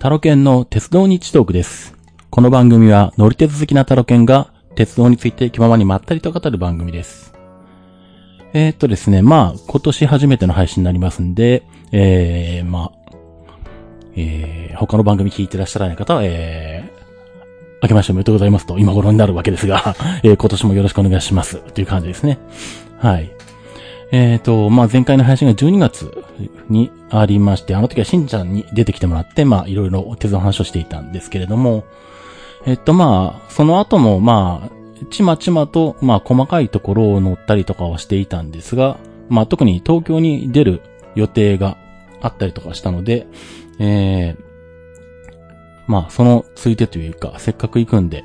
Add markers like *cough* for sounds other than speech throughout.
タロケンの鉄道日トークです。この番組は乗り鉄好きなタロケンが鉄道について気ままにまったりと語る番組です。えー、っとですね、まあ、今年初めての配信になりますんで、えー、まあ、えー、他の番組聞いてらっしゃらない方は、えー、明けましておめでとうございますと今頃になるわけですが、*laughs* えー、今年もよろしくお願いしますという感じですね。はい。えっ、と、まあ、前回の配信が12月にありまして、あの時はしんちゃんに出てきてもらって、まあ、いろいろ鉄道の話をしていたんですけれども、えっと、まあ、その後も、まあ、ちまちまと、まあ、細かいところを乗ったりとかはしていたんですが、まあ、特に東京に出る予定があったりとかしたので、えー、まあ、そのついてというか、せっかく行くんで、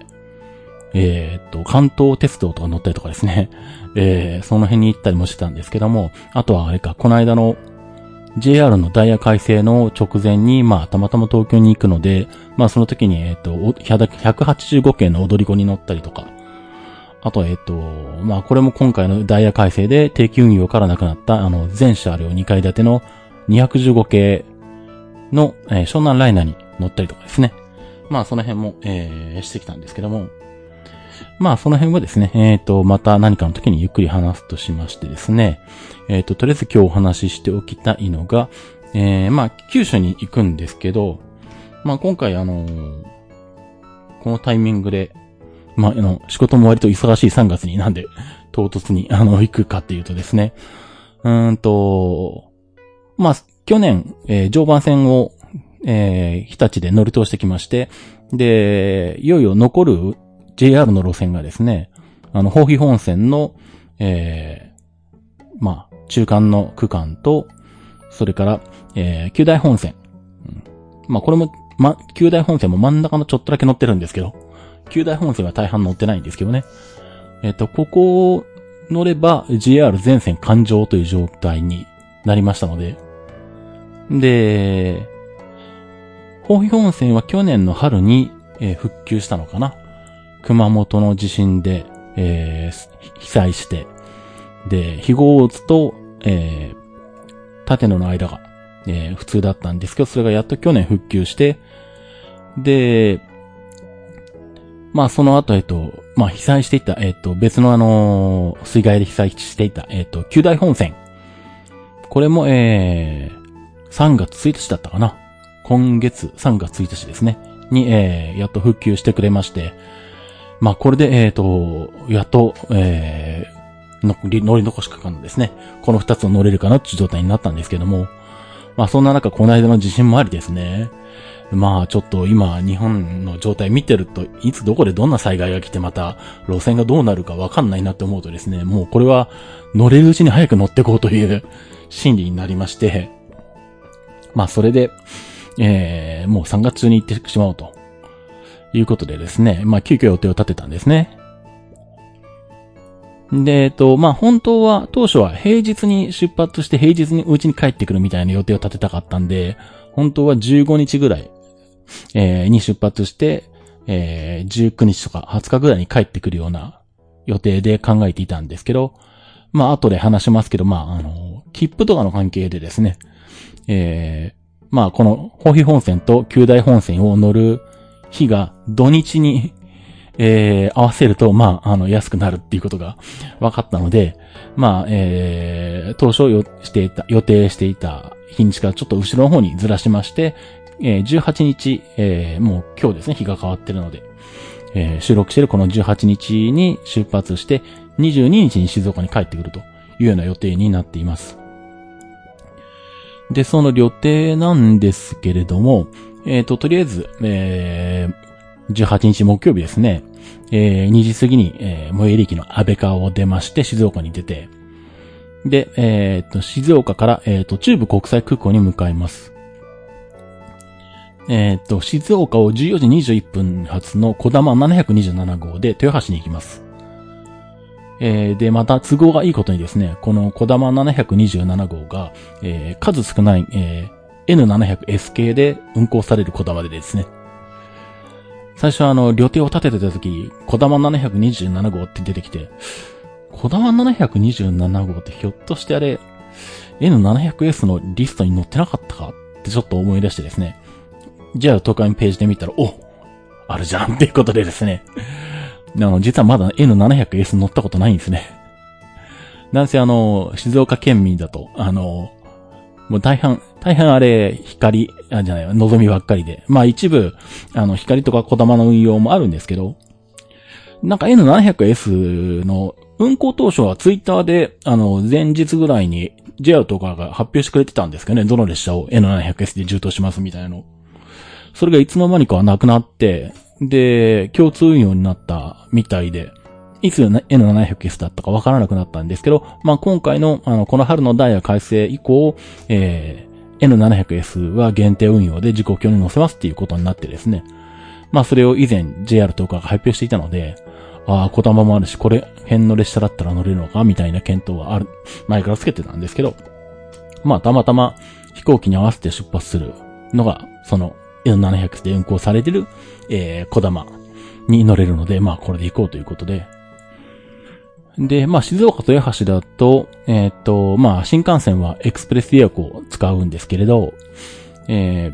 えーっと、関東鉄道とか乗ったりとかですね、*laughs* えー、その辺に行ったりもしてたんですけども、あとはあれか、この間の JR のダイヤ改正の直前に、まあ、たまたま東京に行くので、まあ、その時に、えーっと、185系の踊り子に乗ったりとか、あとは、えーっと、まあ、これも今回のダイヤ改正で定期運用からなくなった、あの、全車両2階建ての215系の、えー湘南ライナーに乗ったりとかですね。まあ、その辺も、えー、してきたんですけども、まあ、その辺はですね、えっ、と、また何かの時にゆっくり話すとしましてですね、えっ、と、とりあえず今日お話ししておきたいのが、えー、まあ、九州に行くんですけど、まあ、今回あのーこのタイミングで、まあ、あの、仕事も割と忙しい3月になんで、唐突に、あの、行くかっていうとですね、うーんと、まあ、去年、えー常磐線を、えー日立で乗り通してきまして、で、いよいよ残る JR の路線がですね、あの、宝肥本線の、えーまあ、中間の区間と、それから、えー、九大本線。うんまあ、これも、ま、九大本線も真ん中のちょっとだけ乗ってるんですけど、九大本線は大半乗ってないんですけどね。えっ、と、ここを乗れば JR 全線環状という状態になりましたので、で、宝肥本線は去年の春に、えー復旧したのかな。熊本の地震で、えー被災して、で、非合津と、えー立野の間が、えー普通だったんですけど、それがやっと去年復旧して、で、まあその後、えっと、まあ被災していた、えっと、別のあの水害で被災していた、えっと、九大本線。これも、えー、3月1日だったかな。今月3月1日ですね。に、えー、やっと復旧してくれまして、まあこれで、えっ、と、やっと、えー、の乗り残しかかんですね。この2つを乗れるかなっていう状態になったんですけども、まあそんな中、この間の地震もありですね。まあちょっと今日本の状態見てるといつどこでどんな災害が来てまた路線がどうなるかわかんないなって思うとですね、もうこれは乗れるうちに早く乗ってこうという心理になりまして、まあそれで、えー、もう3月中に行ってしまおうということでですね、まあ急遽予定を立てたんですね。で、えっと、まあ本当は当初は平日に出発して平日にうちに帰ってくるみたいな予定を立てたかったんで、本当は15日ぐらい、えーに出発して、えー19日とか20日ぐらいに帰ってくるような予定で考えていたんですけど、まあ後で話しますけど、まああの、切符とかの関係でですね、えーまあこの宝肥本線と九大本線を乗る日が土日に、えー合わせると、まあ、あの、安くなるっていうことが分かったので、まあ、えー当初よしていた、予定していた日にちからちょっと後ろの方にずらしまして、えー18日、えーもう今日ですね、日が変わってるので、えー収録してるこの18日に出発して、22日に静岡に帰ってくるというような予定になっています。で、その予定なんですけれども、えっ、と、とりあえず、えー18日木曜日ですね、えー2時過ぎに、えー最寄り駅の安倍川を出まして、静岡に出て、で、えっ、と、静岡から、えっ、と、中部国際空港に向かいます。えっ、と、静岡を14時21分発の小玉727号で豊橋に行きます。えーで、また都合がいいことにですね、この小玉727号が、えー数少ない、えー N700S 系で運行される小玉でですね、最初あの、旅程を立ててた時、小玉727号って出てきて、小玉727号ってひょっとしてあれ、N700S のリストに載ってなかったかってちょっと思い出してですね。じゃあ、東海ページで見たら、おあるじゃんっていうことでですね。あの、実はまだ N700S 乗ったことないんですね。なんせあの、静岡県民だと、あの、もう大半、大半あれ、光、あ、じゃないわ、望みばっかりで。まあ一部、あの、光とか小玉の運用もあるんですけど、なんか N700S の運行当初はツイッターで、あの、前日ぐらいに JR とかが発表してくれてたんですけどね、どの列車を N700S で充当しますみたいなの。それがいつの間にかなくなって、で、共通運用になったみたいで、いつ N700S だったかわからなくなったんですけど、まあ、今回の、あの、この春のダイヤ改正以降、えー、N700S は限定運用で時刻表に載せますっていうことになってですね。まあ、それを以前 JR とかが発表していたので、ああ、小玉もあるし、これ辺の列車だったら乗れるのかみたいな検討はある、前からつけてたんですけど、まあ、たまたま飛行機に合わせて出発するのが、その N700 で運行されてる、えー、小玉に乗れるので、まあ、これで行こうということで、で、まあ、静岡と八橋だと、えっ、ー、と、まあ、新幹線はエクスプレス予約を使うんですけれど、えー、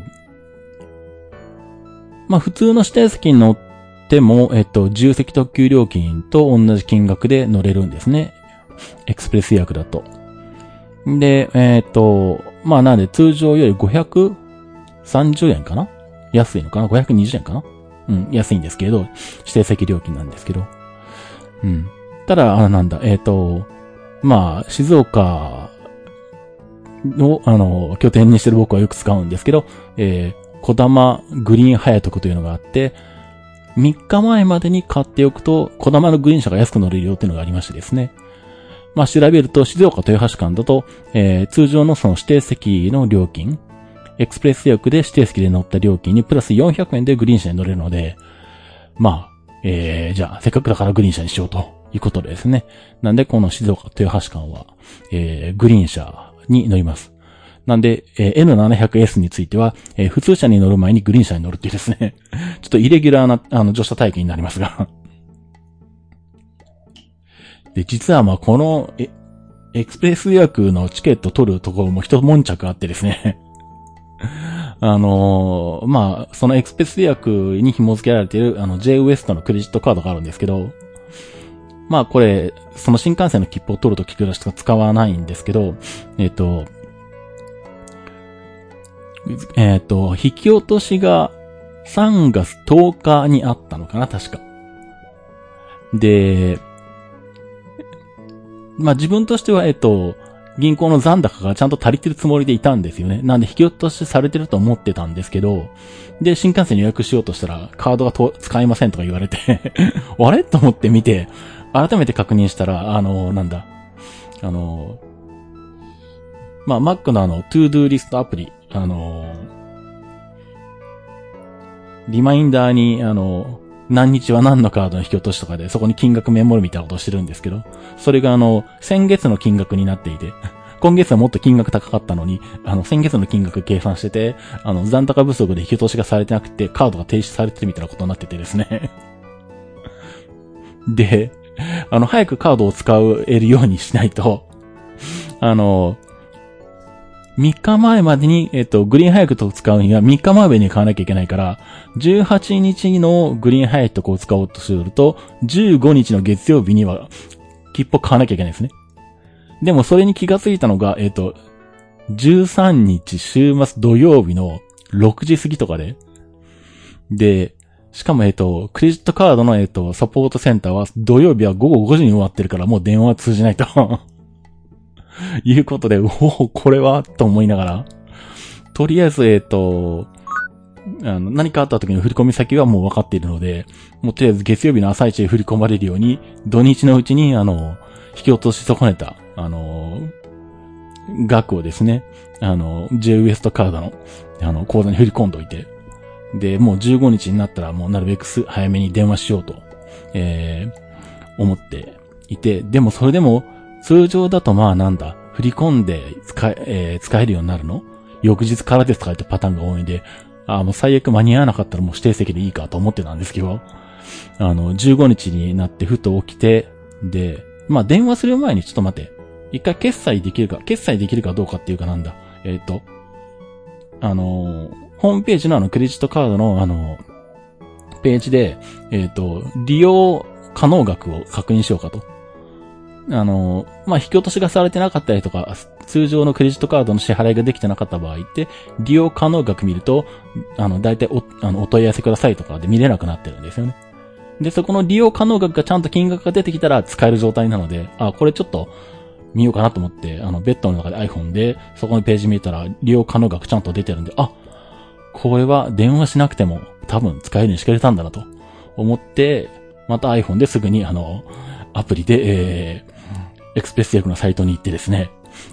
まあ、普通の指定席に乗っても、えっ、ー、と、重席特急料金と同じ金額で乗れるんですね。エクスプレス予約だと。で、えっ、と、まあ、なんで通常より530円かな？安いのかな ?520 円かな？うん、安いんですけれど、指定席料金なんですけど。うん。ただ、あなんだ、えっ、ー、と、まあ、静岡を、あの、拠点にしてる僕はよく使うんですけど、えー、小玉グリーン早徳というのがあって、3日前までに買っておくと、小玉のグリーン車が安く乗れるよっていうのがありましてですね。まあ、調べると、静岡豊橋間だと、えー、通常のその指定席の料金、エクスプレス予約で指定席で乗った料金にプラス400円でグリーン車に乗れるので、まあ、えー、じゃあ、せっかくだからグリーン車にしようということですね。なんで、この静岡豊橋間は、えー、グリーン車に乗ります。なんで、えー、N700S については、えー、普通車に乗る前にグリーン車に乗るっていうですね、*laughs* ちょっとイレギュラーな、あの、乗車体験になりますが *laughs* で、実はまあ、この、え、エクスプレス予約のチケット取るところも一悶着あってですね *laughs* あのー、まあ、そのエクスプレス予約に紐付けられている、あの、J ウエストのクレジットカードがあるんですけど、まあこれ、その新幹線の切符を取るときくらしか使わないんですけど、えっ、ー、と、えっ、ー、と、引き落としが3月10日にあったのかな、確か。で、まあ自分としては、えっ、ー、と、銀行の残高がちゃんと足りてるつもりでいたんですよね。なんで引き落としされてると思ってたんですけど、で、新幹線予約しようとしたら、カードがと使えませんとか言われて *laughs* あれ？と思って見て、改めて確認したら、あの、なんだ、あの、まあ、Mac のあの、トゥードゥリストアプリ、あの、リマインダーに、あの、何日は何のカードの引き落としとかで、そこに金額メモるみたいなことをしてるんですけど、それがあの、先月の金額になっていて、今月はもっと金額高かったのに、あの、先月の金額計算してて、あの、残高不足で引き落としがされてなくて、カードが停止されてるみたいなことになっててですね。で、あの、早くカードを使えるようにしないと、*laughs* あの、3日前までに、えっと、グリーンハイクと使うには3日前までに買わなきゃいけないから、18日のグリーンハイクとを使おうとすると、15日の月曜日には、切符を買わなきゃいけないですね。でもそれに気がついたのが、えっと、13日週末土曜日の6時過ぎとかで、で、しかも、えっ、と、クレジットカードの、えっ、と、サポートセンターは土曜日は午後5時に終わってるからもう電話は通じないと。*laughs* いうことで、*laughs* おお、これは？と思いながら、とりあえず、えっ、と、あの、何かあった時の振込先はもう分かっているので、もうとりあえず月曜日の朝一で振り込まれるように、土日のうちに、あの、引き落とし損ねた、あの、額をですね、あの、J ウエストカードの、あの、口座に振り込んどいて、で、もう15日になったらもうなるべく早めに電話しようと、えー、思っていて、でもそれでも通常だとまあなんだ、振り込んで使え、えー、使えるようになるの？翌日からですとか言ってパターンが多いんで、ああ、もう最悪間に合わなかったらもう指定席でいいかと思ってたんですけど、あの、15日になってふと起きて、で、まあ電話する前にちょっと待って、一回決済できるか、決済できるかどうかっていうかなんだ、えっ、ー、と、あのーホームページのあのクレジットカードのあの、ページで、えっ、ー、と、利用可能額を確認しようかと。あの、まあ、引き落としがされてなかったりとか、通常のクレジットカードの支払いができてなかった場合って、利用可能額見ると、あの、大体お、あの、お問い合わせくださいとかで見れなくなってるんですよね。で、そこの利用可能額がちゃんと金額が出てきたら使える状態なので、あ、これちょっと見ようかなと思って、あの、ベッドの中で iPhone で、そこのページ見たら利用可能額ちゃんと出てるんで、あ、これは電話しなくても多分使えるにしてくれたんだなと思って、また iPhone ですぐにあの、アプリで、えー、エクスプレス予約のサイトに行ってですね、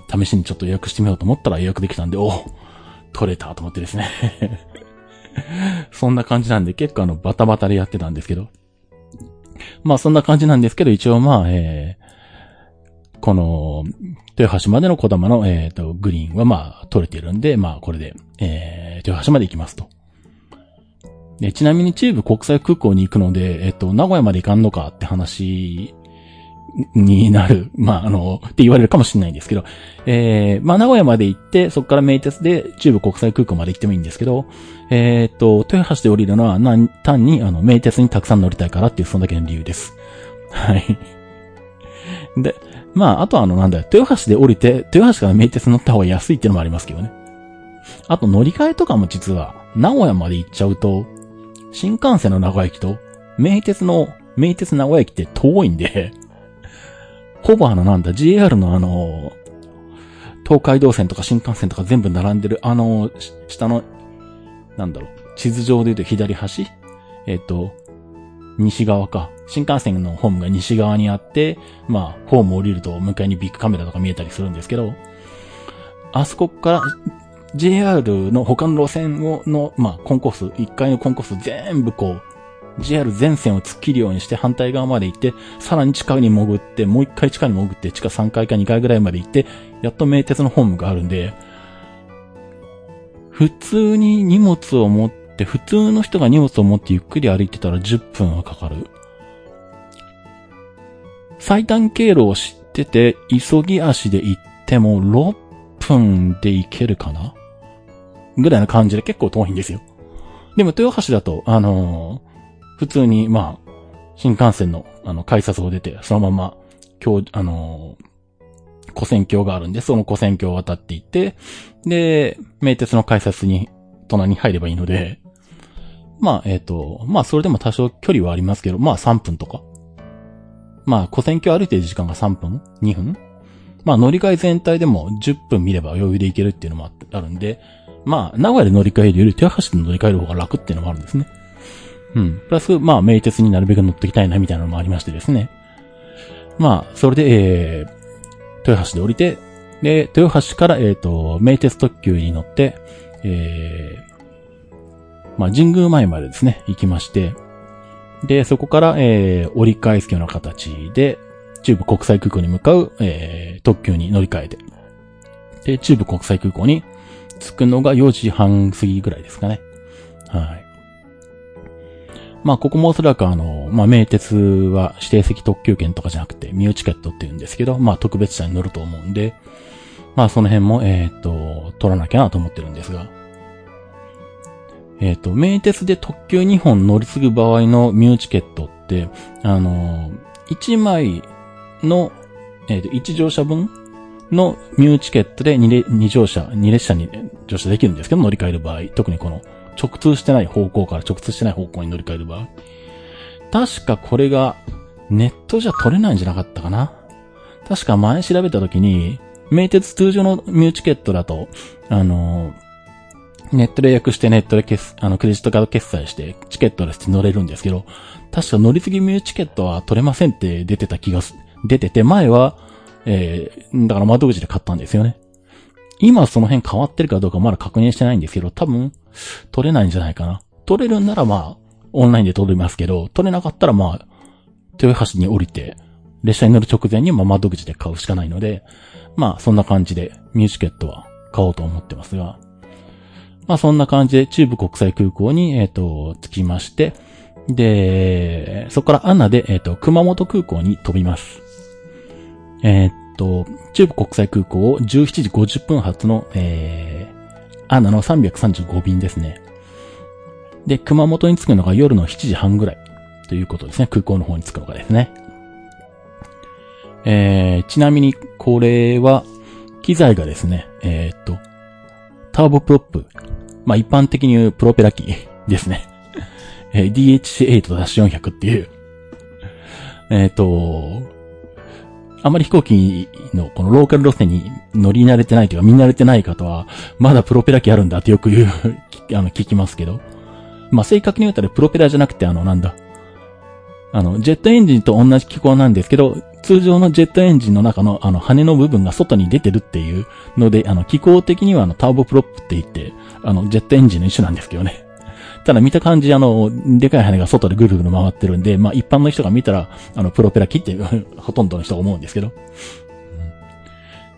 試しにちょっと予約してみようと思ったら予約できたんで、お取れたと思ってですね *laughs* そんな感じなんで結構あのバタバタでやってたんですけど。まあそんな感じなんですけど、一応まあ、えー、この、豊橋までの小玉の、えっ、ー、と、グリーンはまあ取れてるんで、まあこれで、えー、豊橋まで行きますと。で、ちなみに中部国際空港に行くので、えっ、ー、と、名古屋まで行かんのかって話になる。まあ、あの、って言われるかもしれないんですけど、えー、まあ、名古屋まで行って、そこから名鉄で中部国際空港まで行ってもいいんですけど、えー、っと、豊橋で降りるのは、なん単に、あの、名鉄にたくさん乗りたいからっていう、そんだけの理由です。はい。で、まあ、あとはあの、なんだよ、豊橋で降りて、豊橋から名鉄乗った方が安いっていうのもありますけどね。あと、乗り換えとかも実は、名古屋まで行っちゃうと、新幹線の名古屋駅と、名鉄の、名鉄名古屋駅って遠いんでほぼあのなんだ、JR のあの、東海道線とか新幹線とか全部並んでる、あの、下の、なんだろう、地図上で言うと左端？えっ、ー、と、西側か。新幹線のホームが西側にあって、まあ、ホーム降りると向かいにビッグカメラとか見えたりするんですけど、あそこから JR の他の路線を、の、まあ、コンコース、1階のコンコース全部こう、JR 全線を突っ切るようにして反対側まで行って、さらに地下に潜って、もう一回地下に潜って、地下3階か2階ぐらいまで行って、やっと名鉄のホームがあるんで、普通に荷物を持って、普通の人が荷物を持ってゆっくり歩いてたら10分はかかる。最短経路を知ってて、急ぎ足で行っても6分で行けるかな？ぐらいな感じで結構遠いんですよ。でも豊橋だと、あの普通に、まあ、新幹線の、あの、改札を出て、そのまま、今日、あのー、古線橋があるんで、その古線橋を渡っていって、で、名鉄の改札に、隣に入ればいいので、まあ、えっ、ー、と、まあ、それでも多少距離はありますけど、まあ、3分とか。まあ、古線橋歩いてる時間が3分 ?2 分まあ、乗り換え全体でも10分見れば余裕で行けるっていうのもあるんで、まあ、名古屋で乗り換えるより豊橋で乗り換える方が楽っていうのもあるんですね。うん。プラス、まあ、名鉄になるべく乗っていきたいな、みたいなのもありましてですね。まあ、それで、えー、豊橋で降りて、で、豊橋から、えっ、ー、と、名鉄特急に乗って、えー、まあ、神宮前までですね、行きまして、で、そこから、えー、折り返すような形で、中部国際空港に向かう、えー、特急に乗り換えて、で、中部国際空港に着くのが4時半過ぎぐらいですかね。はい。まあ、ここもおそらくあの、まあ、名鉄は指定席特急券とかじゃなくて、ミューチケットって言うんですけど、まあ、特別車に乗ると思うんで、まあ、その辺も、えっ、と、取らなきゃなと思ってるんですが、えっ、と、名鉄で特急2本乗り継ぐ場合のミューチケットって、あの、1枚の、えっ、と、1乗車分のミューチケットで 2, 2乗車、2列車に乗車できるんですけど、乗り換える場合、特にこの直通してない方向から直通してない方向に乗り換える場合。確かこれがネットじゃ取れないんじゃなかったかな。確か前調べた時に、名鉄通常のミューチケットだと、あの、ネットで予約してネットで決、あの、クレジットカード決済してチケットでして乗れるんですけど、確か乗り継ぎミューチケットは取れませんって出てた気がす、出てて、前は、えー、だから窓口で買ったんですよね。今その辺変わってるかどうかまだ確認してないんですけど、多分、取れないんじゃないかな。取れるんならまあ、オンラインで取れますけど、取れなかったらまあ、豊橋に降りて、列車に乗る直前にまあ窓口で買うしかないので、まあそんな感じでミューチケットは買おうと思ってますが、まあそんな感じで中部国際空港に、えっ、ー、と、着きまして、で、そこからアナで、えっ、ー、と、熊本空港に飛びます。えっ、ー、と、中部国際空港を17時50分発の、えアナの335便ですね。で、熊本に着くのが夜の7時半ぐらいということですね。空港の方に着くのがですね。えー、ちなみに、これは、機材がですね、えー、っと、ターボプロップ。まあ、一般的に言うプロペラ機 *laughs* ですね。*laughs* えー、DHC8-400 っていう、えっと、あまり飛行機のこのローカル路線に乗り慣れてないというか見慣れてない方は、まだプロペラ機あるんだってよく言う *laughs* あの、聞きますけど。まあ、正確に言ったらプロペラじゃなくてあの、なんだ。あの、ジェットエンジンと同じ機構なんですけど、通常のジェットエンジンの中のあの羽の部分が外に出てるっていうので、あの機構的にはあのターボプロップって言って、あのジェットエンジンの一種なんですけどね。ただ見た感じあの、でかい羽が外でぐるぐる回ってるんで、まあ一般の人が見たら、あのプロペラ機って *laughs* ほとんどの人が思うんですけど。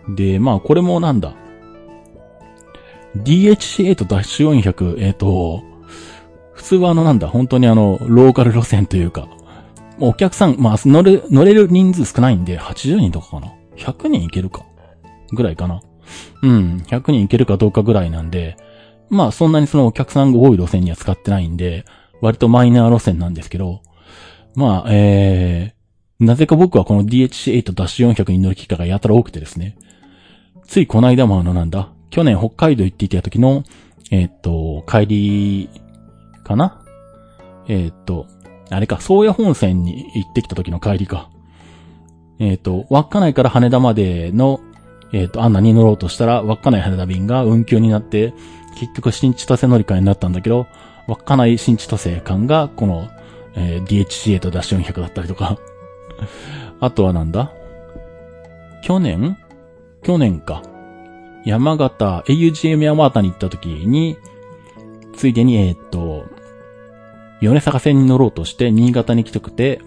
で、まあこれもなんだ。DHC8-400、えっ、ー、と、普通はあのなんだ、本当にあの、ローカル路線というか、お客さん、まあ、乗る、乗れる人数少ないんで、80人とかかな ?100 人いけるか？ぐらいかな？うん、100人いけるかどうかぐらいなんで、まあ、そんなにそのお客さんが多い路線には使ってないんで、割とマイナー路線なんですけど、まあ、えー、なぜか僕はこの DHC8-400 に乗る機会がやたら多くてですね。ついこの間もあのなんだ、去年北海道行っていた時の、えー、っと、帰り、かな？えー、っと、あれか、宗谷本線に行ってきた時の帰りか。えっ、と、稚内から羽田までの、えっ、と、アンナに乗ろうとしたら、稚内羽田便が運休になって、結局新千歳乗り換えになったんだけど、稚内新千歳間が、この、えー、DHCA-400 だったりとか。*laughs* あとはなんだ？去年？去年か。山形、AUGM 山形に行った時に、ついでに、えっ、と、米坂線に乗ろうとして新潟に来てくて、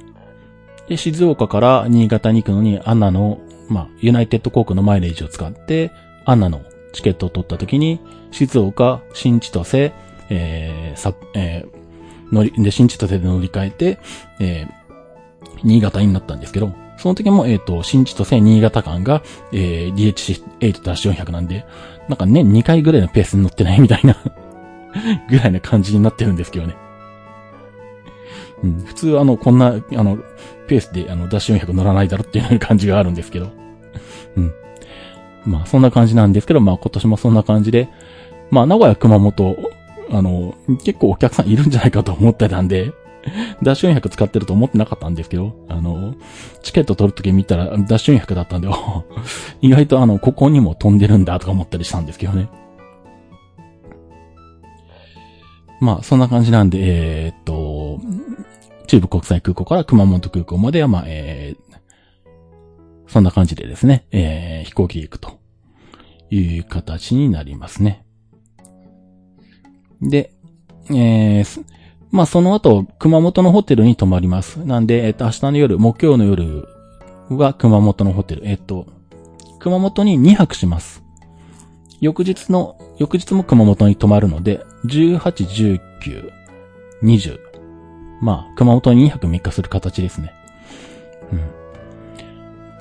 で、静岡から新潟に行くのに、アンナの、まあ、ユナイテッド航空のマイレージを使って、アンナのチケットを取った時に、静岡、新千歳、えー、さ、えー、乗り、で、新千歳で乗り換えて、えー、新潟になったんですけど、その時も、えっ、ー、と、新千歳、新潟間が、えー、DHC8-400 なんで、なんか年2回ぐらいのペースに乗ってないみたいな *laughs* ぐらいな感じになってるんですけどね。うん、普通あの、こんな、あの、ペースであの、ダッシュ400乗らないだろっていう感じがあるんですけど。うん。まあ、そんな感じなんですけど、まあ今年もそんな感じで、まあ名古屋熊本、あの、結構お客さんいるんじゃないかと思ってたんで、ダッシュ400使ってると思ってなかったんですけど、あの、チケット取るとき見たらダッシュ400だったんで、*laughs* 意外とあの、ここにも飛んでるんだとか思ったりしたんですけどね。まあ、そんな感じなんで、えー、っと、中部国際空港から熊本空港までは、まあ、えー、そんな感じでですね、えー、飛行機で行くという形になりますね。で、えー、まあ、その後、熊本のホテルに泊まります。なんで、えっ、と、明日の夜、木曜の夜は熊本のホテル。えっ、と、熊本に2泊します。翌日の、翌日も熊本に泊まるので、18、19、20。まあ、熊本に2泊3日する形ですね。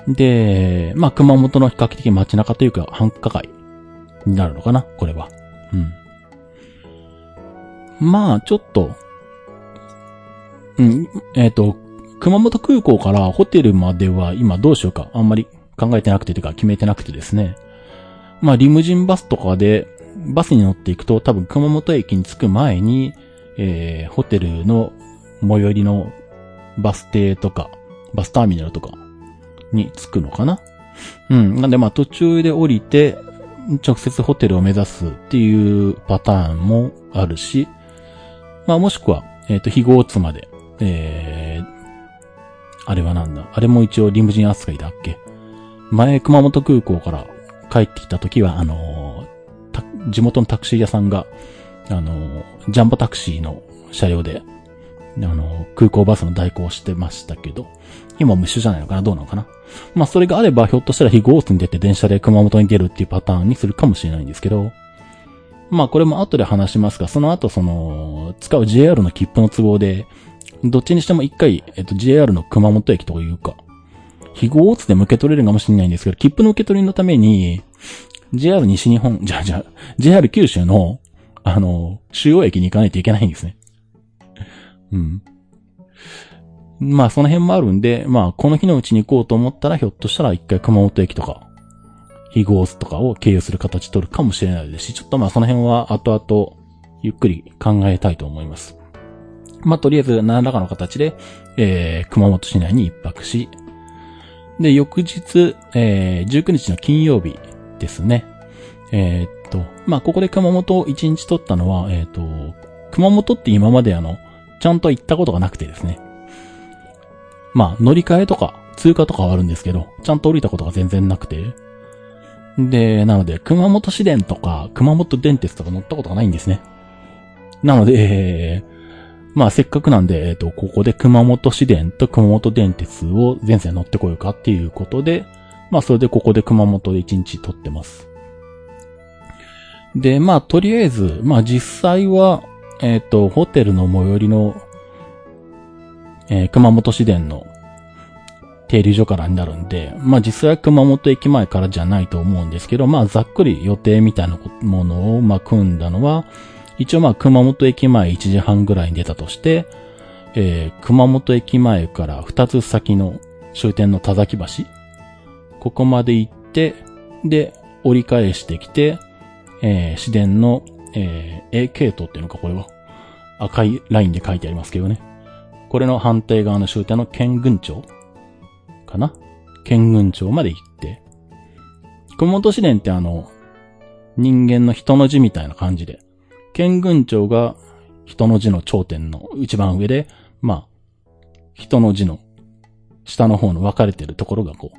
うん。で、まあ、熊本の比較的街中というか繁華街になるのかなこれは。うん。まあ、ちょっと、うん、えっ、ー、と、熊本空港からホテルまでは今どうしようかあんまり考えてなくてというか決めてなくてですね。まあ、リムジンバスとかで、バスに乗っていくと多分熊本駅に着く前に、えー、ホテルの最寄りのバス停とか、バスターミナルとかに着くのかなうん。なんでまあ途中で降りて、直接ホテルを目指すっていうパターンもあるし、まあもしくは、えっ、ー、と、非合津まで、えー、あれはなんだ。あれも一応リムジン扱いだっけ？前熊本空港から帰ってきた時は、あのー、地元のタクシー屋さんが、あのー、ジャンボタクシーの車両で、あの、空港バスの代行をしてましたけど、今も一緒じゃないのかな？どうなのかな？まあ、それがあれば、ひょっとしたら非合ーに出て電車で熊本に出るっていうパターンにするかもしれないんですけど、まあ、これも後で話しますが、その後、その、使う JR の切符の都合で、どっちにしても一回、えっと、JR の熊本駅というか、非合ーで受け取れるかもしれないんですけど、切符の受け取りのために、JR 西日本、じゃあじゃあ、JR 九州の、あの、主要駅に行かないといけないんですね。うん。まあ、その辺もあるんで、まあ、この日のうちに行こうと思ったら、ひょっとしたら一回熊本駅とか、非合とかを経由する形取るかもしれないですし、ちょっとまあ、その辺は後々、ゆっくり考えたいと思います。まあ、とりあえず何らかの形で、えー、熊本市内に一泊し、で、翌日、えー、19日の金曜日ですね。えー、っと、まあ、ここで熊本を1日取ったのは、えー、っと、熊本って今まであの、ちゃんと行ったことがなくてですね。まあ、乗り換えとか、通過とかはあるんですけど、ちゃんと降りたことが全然なくて。で、なので、熊本市電とか、熊本電鉄とか乗ったことがないんですね。なので、えー、まあせっかくなんで、えっ、ー、と、ここで熊本市電と熊本電鉄を全線乗ってこようかっていうことで、まあそれでここで熊本で1日撮ってます。で、まあとりあえず、まあ実際は、えっ、ー、と、ホテルの最寄りの、えー、熊本市電の停留所からになるんで、まあ実際は熊本駅前からじゃないと思うんですけど、まあざっくり予定みたいなものを、まあ組んだのは、一応まあ熊本駅前1時半ぐらいに出たとして、えー、熊本駅前から2つ先の終点の田崎橋、ここまで行って、で、折り返してきて、えー、市電の、えー、A 系統っていうのか、これは。赤いラインで書いてありますけどね。これの反対側の終点の県軍町かな？県軍町まで行って、熊本市電ってあの、人間の人の字みたいな感じで、県軍町が人の字の頂点の一番上で、まあ、人の字の下の方の分かれてるところがこう、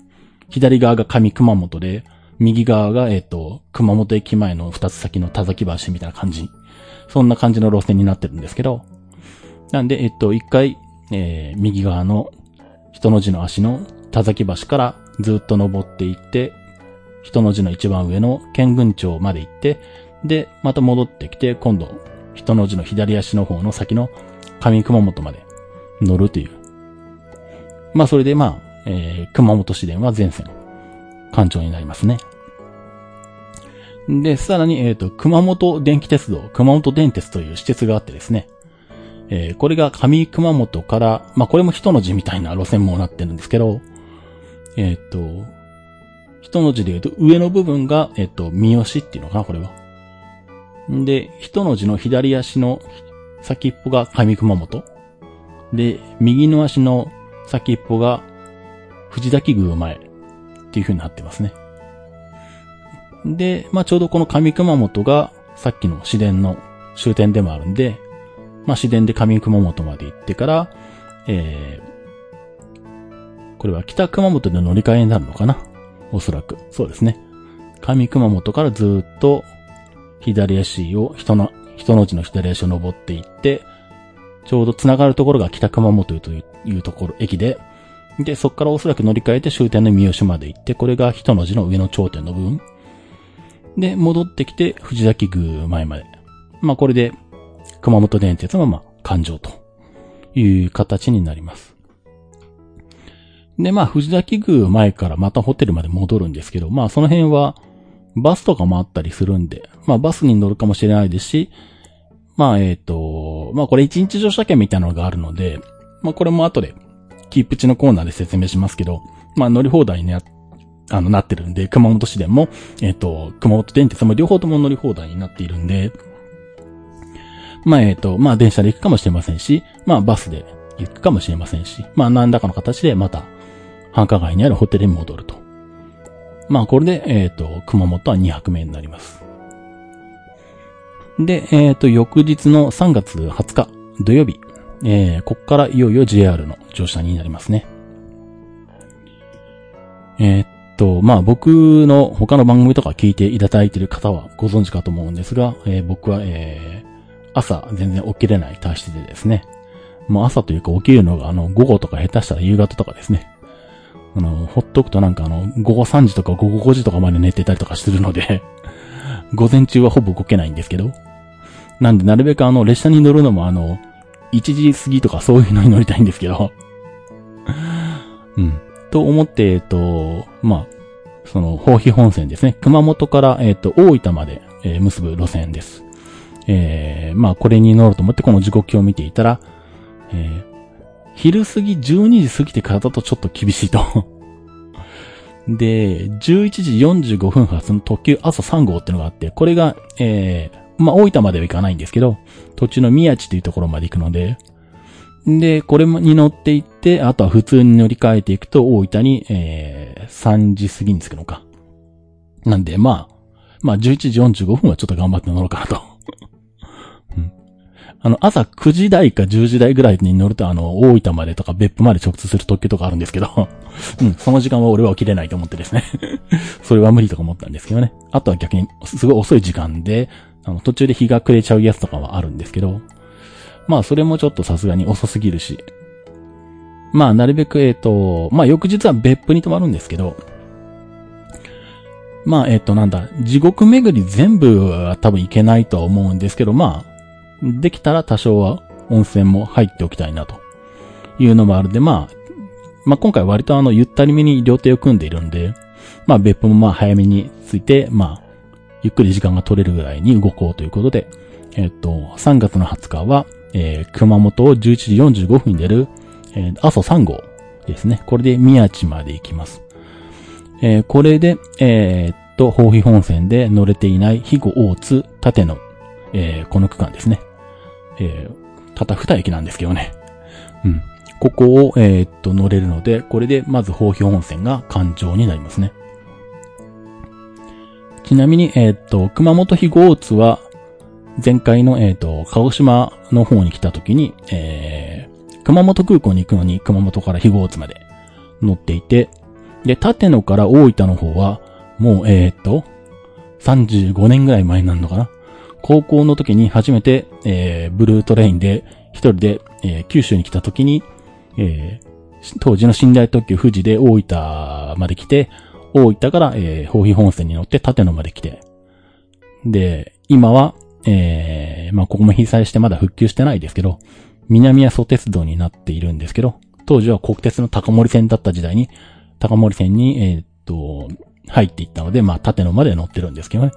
左側が上熊本で、右側が、えっ、と、熊本駅前の二つ先の田崎橋みたいな感じ。そんな感じの路線になってるんですけど、なんで、えっ、と、一回、えー、右側の人の字の足の田崎橋からずっと登っていって、人の字の一番上の県軍町まで行って、で、また戻ってきて、今度、人の字の左足の方の先の上熊本まで乗るという。まあ、それでまあ、えー、熊本市電は全線、環状になりますね。で、さらに、えっ、ー、と、熊本電気鉄道、熊本電鉄という施設があってですね。えー、これが上熊本から、まあ、これも人の字みたいな路線もなってるんですけど、えっ、と、人の字で言うと上の部分が、えっ、と、三好っていうのかな、これは。で、人の字の左足の先っぽが上熊本。で、右の足の先っぽが藤崎宮前っていう風になってますね。で、まあちょうどこの上熊本がさっきの市電の終点でもあるんで、まあ市電で上熊本まで行ってから、えー、これは北熊本で乗り換えになるのかな？おそらく。そうですね。上熊本からずっと左足を、人の、人の字の左足を登っていって、ちょうど繋がるところが北熊本というところ、駅で、で、そこからおそらく乗り換えて終点の三好まで行って、これが人の字の上の頂点の部分。で、戻ってきて、藤崎宮前まで。まあ、これで、熊本電鉄の、まあ、環状という形になります。で、まあ、藤崎宮前からまたホテルまで戻るんですけど、まあ、その辺は、バスとかもあったりするんで、まあバスに乗るかもしれないですし、まあえっ、ー、と、まあこれ一日乗車券みたいなのがあるので、まあこれも後で、キープチのコーナーで説明しますけど、まあ乗り放題にな、あの、なってるんで、熊本市でも、えっ、ー、と、熊本電鉄も両方とも乗り放題になっているんで、まあえっ、ー、と、まあ電車で行くかもしれませんし、まあバスで行くかもしれませんし、まあ何らかの形でまた、繁華街にあるホテルに戻ると。まあこれで、えっ、ー、と、熊本は2泊目になります。で、えっ、ー、と、翌日の3月20日土曜日、えー、こっからいよいよ JR の乗車になりますね。えー、っと、まあ僕の他の番組とか聞いていただいている方はご存知かと思うんですが、えー、僕は、えー、朝全然起きれない体質でですね、もう朝というか起きるのがあの午後とか下手したら夕方とかですね。あの、ほっとくとなんかあの、午後3時とか午後5時とかまで寝てたりとかするので *laughs* 午前中はほぼ動けないんですけど。なんでなるべくあの、列車に乗るのもあの、1時過ぎとかそういうのに乗りたいんですけど *laughs* うん。と思って、えっと、まあ、その、宝庇本線ですね。熊本から、えっ、と、大分まで、えー、結ぶ路線です。えー、まあ、これに乗ろうと思ってこの時刻表を見ていたら、えー、昼過ぎ12時過ぎてからだとちょっと厳しいと *laughs* で、11時45分発の特急朝3号ってのがあって、これが、えー、まあ、大分までは行かないんですけど、途中の宮地というところまで行くので、で、これに乗っていって、あとは普通に乗り換えていくと大分に、えー、3時過ぎに着くのか。なんで、まあ、まあ、11時45分はちょっと頑張って乗ろうかなと。あの、朝9時台か10時台ぐらいに乗ると、あの、大分までとか別府まで直通する特急とかあるんですけど、*laughs* うん、その時間は俺は起きれないと思ってですね *laughs* それは無理とか思ったんですけどね。あとは逆に、すごい遅い時間で、あの、途中で日が暮れちゃうやつとかはあるんですけど、まあ、それもちょっとさすがに遅すぎるし。まあ、なるべく、えっ、ー、と、まあ、翌日は別府に泊まるんですけど、まあ、えっ、ー、と、なんだ、地獄巡り全部は多分行けないとは思うんですけど、まあ、できたら多少は温泉も入っておきたいなというのもあるんで、まあ、まあ今回割とあの、ゆったりめに両手を組んでいるんで、まあ別府もまあ早めについて、まあ、ゆっくり時間が取れるぐらいに動こうということで、えっ、と、3月の20日は、えー、熊本を11時45分に出る、えー、阿蘇3号ですね。これで宮地まで行きます。えー、これで、えー、っと、宝庇本線で乗れていない肥後大津縦の、えー、この区間ですね。えー、たった二駅なんですけどね。うん。ここを、えー、っと、乗れるので、これでまず宝庇本線が環状になりますね。ちなみに、えー、っと、熊本肥後大津は、前回の、えっ、と、鹿児島の方に来た時に、えー、熊本空港に行くのに熊本から肥後大津まで乗っていて、で、立野から大分の方は、もう、えっ、と、35年ぐらい前になるのかな高校の時に初めて、えー、ブルートレインで一人で、えー、九州に来た時に、えー、当時の寝台特急富士で大分まで来て、大分から、えー、宝庇本線に乗って立野まで来て、で、今は、えー、まあ、ここも被災してまだ復旧してないですけど、南阿蘇鉄道になっているんですけど、当時は国鉄の高森線だった時代に、高森線に、えー、っと、入っていったので、まあ、縦野まで乗ってるんですけどね。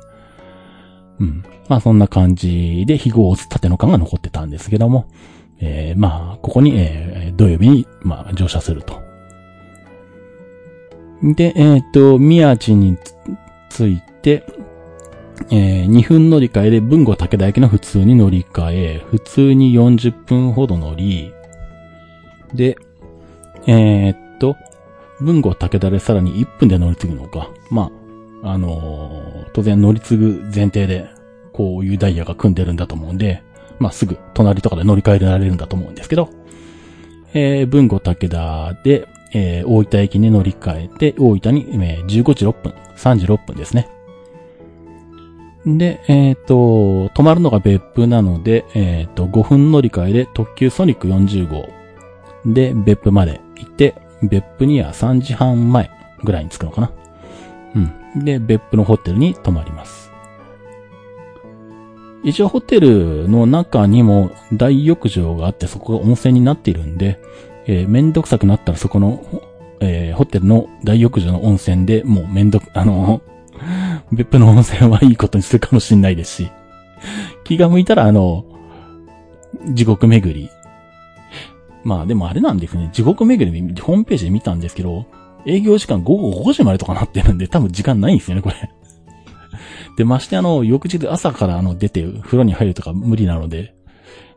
うん。まあ、そんな感じで、非合縦野間が残ってたんですけども、えー、まあ、ここに、えー、土曜日に、まあ、乗車すると。で、えっ、と、宮地について、えー、2分乗り換えで文後武田駅の普通に乗り換え、普通に40分ほど乗り、で、えー、っと、文後武田でさらに1分で乗り継ぐのか。まあ、あのー、当然乗り継ぐ前提で、こういうダイヤが組んでるんだと思うんで、まあすぐ隣とかで乗り換えられるんだと思うんですけど、えー、文後武田で、えー、大分駅に乗り換えて、大分に、えー、15時6分、36分ですね。で、えっ、ー、と、止まるのが別府なので、えっ、ー、と、5分乗り換えで特急ソニック40号で別府まで行って、別府には3時半前ぐらいに着くのかな。うん。で、別府のホテルに泊まります。一応ホテルの中にも大浴場があってそこが温泉になっているんで、えー、めんどくさくなったらそこの、えー、ホテルの大浴場の温泉でもうめんどく、*laughs* あの別府の温泉はいいことにするかもしんないですし、気が向いたらあの、地獄巡り。まあでもあれなんですね。地獄巡りホームページで見たんですけど、営業時間午後5時までとかなってるんで、多分時間ないんですよね、これ。*laughs* で、ましてあの、翌日朝からあの、出て風呂に入るとか無理なので、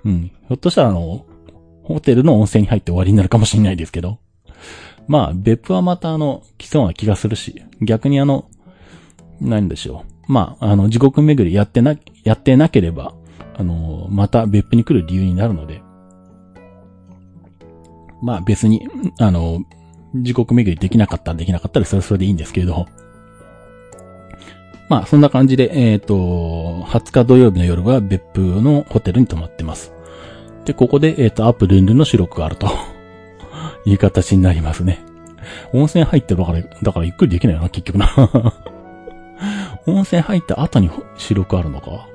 うん。ひょっとしたらあの、ホテルの温泉に入って終わりになるかもしれないですけど。まあ、別府はまたあの、来そうな気がするし、逆にあの、何でしょう。まあ、あの、地獄巡りやってな、やってなければ、あの、また別府に来る理由になるので、まあ別に、あの、地獄巡りできなかったらできなかったらそれはそれでいいんですけれど、まあそんな感じで、えっ、ー、と、20日土曜日の夜は別府のホテルに泊まってます。で、ここで、えっ、ー、と、アップルンルンの収録があると *laughs* いう形になりますね。温泉入ってるから、だからゆっくりできないよな、結局な *laughs* 温泉入った後に収録あるのか。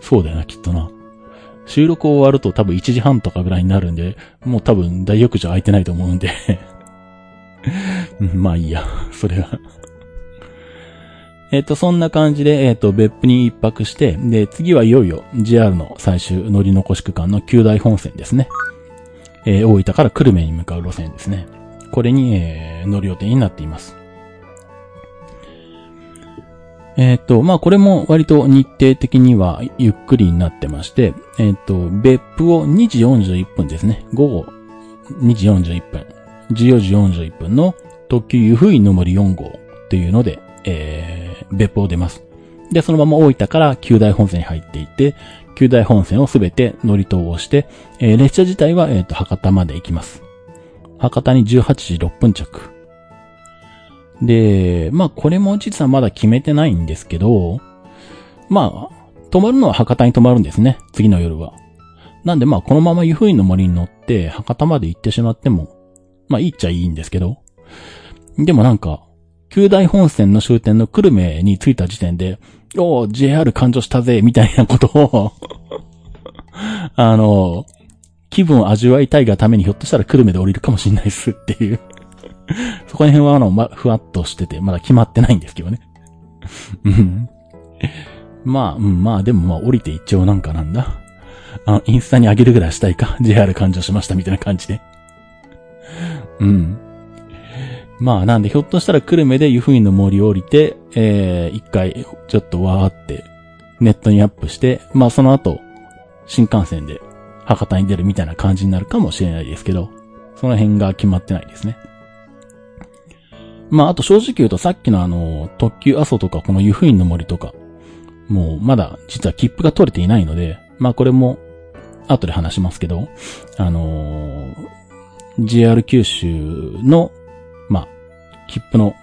そうだよな、きっとな。収録終わると多分1時半とかぐらいになるんで、もう多分大浴場空いてないと思うんで *laughs* まあいいや、それはえっ、と、そんな感じで、えっ、と、別府に一泊して、で、次はいよいよ JR の最終乗り残し区間の旧大本線ですね。えー大分から久留米に向かう路線ですね。これに、えー乗る予定になっています。えっ、と、まあ、これも割と日程的にはゆっくりになってまして、えっ、と、別府を2時41分ですね。午後2時41分。14時41分の特急湯布院の森4号っていうので、えー、別府を出ます。で、そのまま大分から旧大本線に入っていって、旧大本線をすべて乗り通して、えー列車自体は、えっ、と、博多まで行きます。博多に18時6分着。で、まあ、これも実はまだ決めてないんですけど、まあ、泊まるのは博多に泊まるんですね。次の夜は。なんでまあ、このまま湯布院の森に乗って博多まで行ってしまっても、まあ、いいっちゃいいんですけど。でもなんか、旧大本線の終点の久留米に着いた時点で、おー、JR 感情したぜ、みたいなことを、*laughs* あの、気分を味わいたいがためにひょっとしたら久留米で降りるかもしれないですっていう。そこら辺はあの、ま、ふわっとしてて、まだ決まってないんですけどね。うん。まあ、うん、まあでもまあ降りて一応なんかなんだ。あの、インスタに上げるぐらいしたいか？JR 感情しましたみたいな感じで。うん。まあなんでひょっとしたら久留米で湯布院の森を降りて、えー、一回ちょっとわーってネットにアップして、まあその後、新幹線で博多に出るみたいな感じになるかもしれないですけど、その辺が決まってないですね。まあ、あと正直言うとさっきのあの、特急阿蘇とかこの湯布院の森とか、もうまだ実は切符が取れていないので、まあこれも後で話しますけど、あのー JR 九州の、まあ、切符の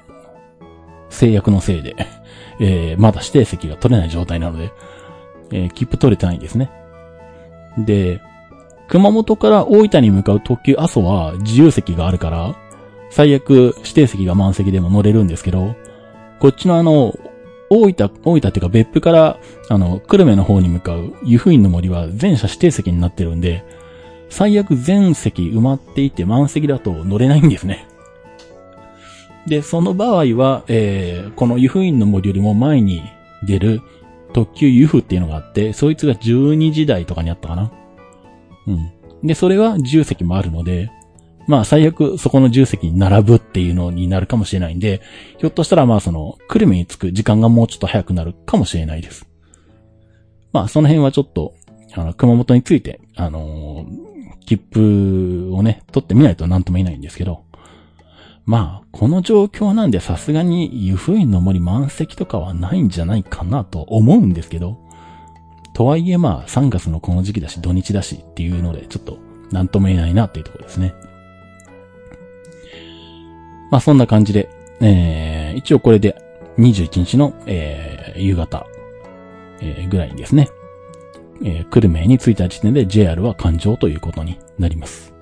制約のせいで、*laughs* えーまだ指定席が取れない状態なので、えー切符取れてないんですね。で、熊本から大分に向かう特急阿蘇は自由席があるから、最悪指定席が満席でも乗れるんですけど、こっちのあの、大分、大分っていうか別府から、あの、久留米の方に向かう湯布院の森は全車指定席になってるんで、最悪全席埋まっていて満席だと乗れないんですね。で、その場合は、えー、この湯布院の森よりも前に出る特急湯布っていうのがあって、そいつが12時台とかにあったかな。うん。で、それは自由席もあるので、まあ最悪そこの自由席に並ぶっていうのになるかもしれないんで、ひょっとしたらまあその、久留米に着く時間がもうちょっと早くなるかもしれないです。まあその辺はちょっと、あの、熊本について、あのー切符をね、取ってみないと何とも言えないんですけど、まあ、この状況なんでさすがに湯布院の森満席とかはないんじゃないかなと思うんですけど、とはいえまあ3月のこの時期だし土日だしっていうのでちょっと何とも言えないなっていうところですね。まあそんな感じで、えー、一応これで21日の、えー、夕方、えー、ぐらいにですね、えー、久留米に着いた時点で JR は環状ということになります。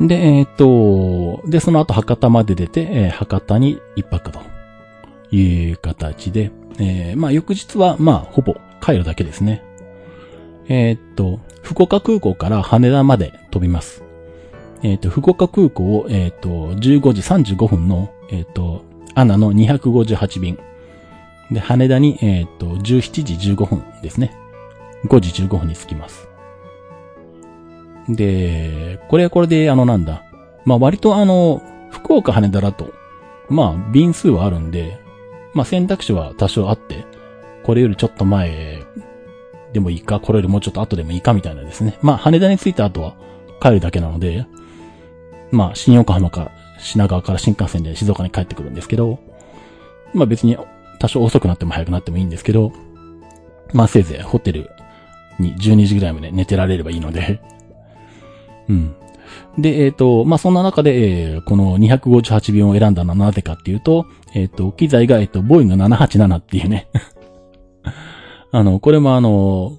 で、えっ、と、で、その後博多まで出て、えー博多に一泊という形で、えーまあ翌日は、まあほぼ帰るだけですね。えっ、と、福岡空港から羽田まで飛びます。えっ、と、福岡空港を、えっ、と、15時35分の、えっ、と、アナの258便。で、羽田に、えっ、と、17時15分ですね。5時15分に着きます。で、これはこれで、あの、なんだ。まあ、割とあの、福岡羽田だと、まあ、便数はあるんで、まあ、選択肢は多少あって、これよりちょっと前でもいいか、これよりもうちょっと後でもいいかみたいなですね。まあ、羽田に着いた後は帰るだけなので、まあ、新横浜か品川から新幹線で静岡に帰ってくるんですけど、まあ別に多少遅くなっても早くなってもいいんですけど、まあせいぜいホテルに12時ぐらいまで寝てられればいいので、*laughs* うん。で、えっ、と、まあそんな中で、えーこの258便を選んだのはなぜかっていうと、えっ、と、機材が、えっ、と、ボーイング787っていうね、*laughs* あの、これもあの、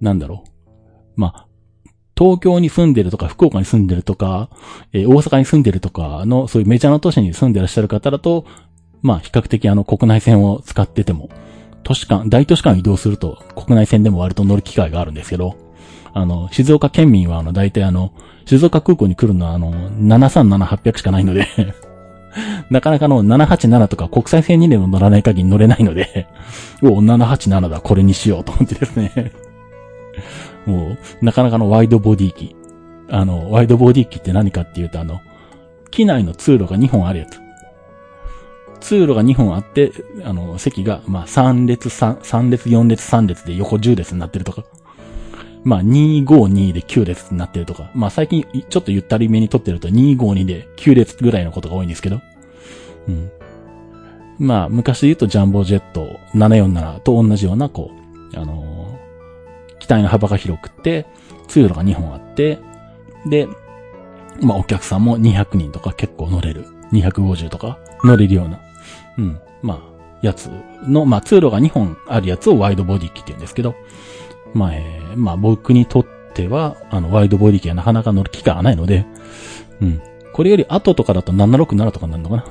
なんだろう。まあ、東京に住んでるとか、福岡に住んでるとか、えー大阪に住んでるとかの、そういうメジャーな都市に住んでらっしゃる方だと、まあ、比較的あの、国内線を使ってても、都市間、大都市間移動すると、国内線でも割と乗る機会があるんですけど、あの、静岡県民はあの、大体あの、静岡空港に来るのはあの、737、800しかないので、*laughs* なかなかの787とか国際線2年も乗らない限り乗れないので、*laughs* お787だ、これにしようと思ってですね。*laughs* もう、なかなかのワイドボディ機。あの、ワイドボディ機って何かっていうと、あの、機内の通路が2本あるやつ。通路が2本あって、あの、席が、まあ、3列3、3列4列3列で横10列になってるとか。まあ、252で9列になってるとか。まあ、最近、ちょっとゆったりめに撮ってると252で9列ぐらいのことが多いんですけど。うん。まあ、昔で言うとジャンボジェット747と同じような、こう、あのー、機体の幅が広くて、通路が2本あって、で、まあ、お客さんも200人とか結構乗れる。250とか乗れるような。うん。まあ、やつの、まあ、通路が2本あるやつをワイドボディ機って言うんですけど、まあ、えー、まあ、僕にとっては、あの、ワイドボディ機はなかなか乗る機会がないので、うん。これより後とかだと767とかになるのかな。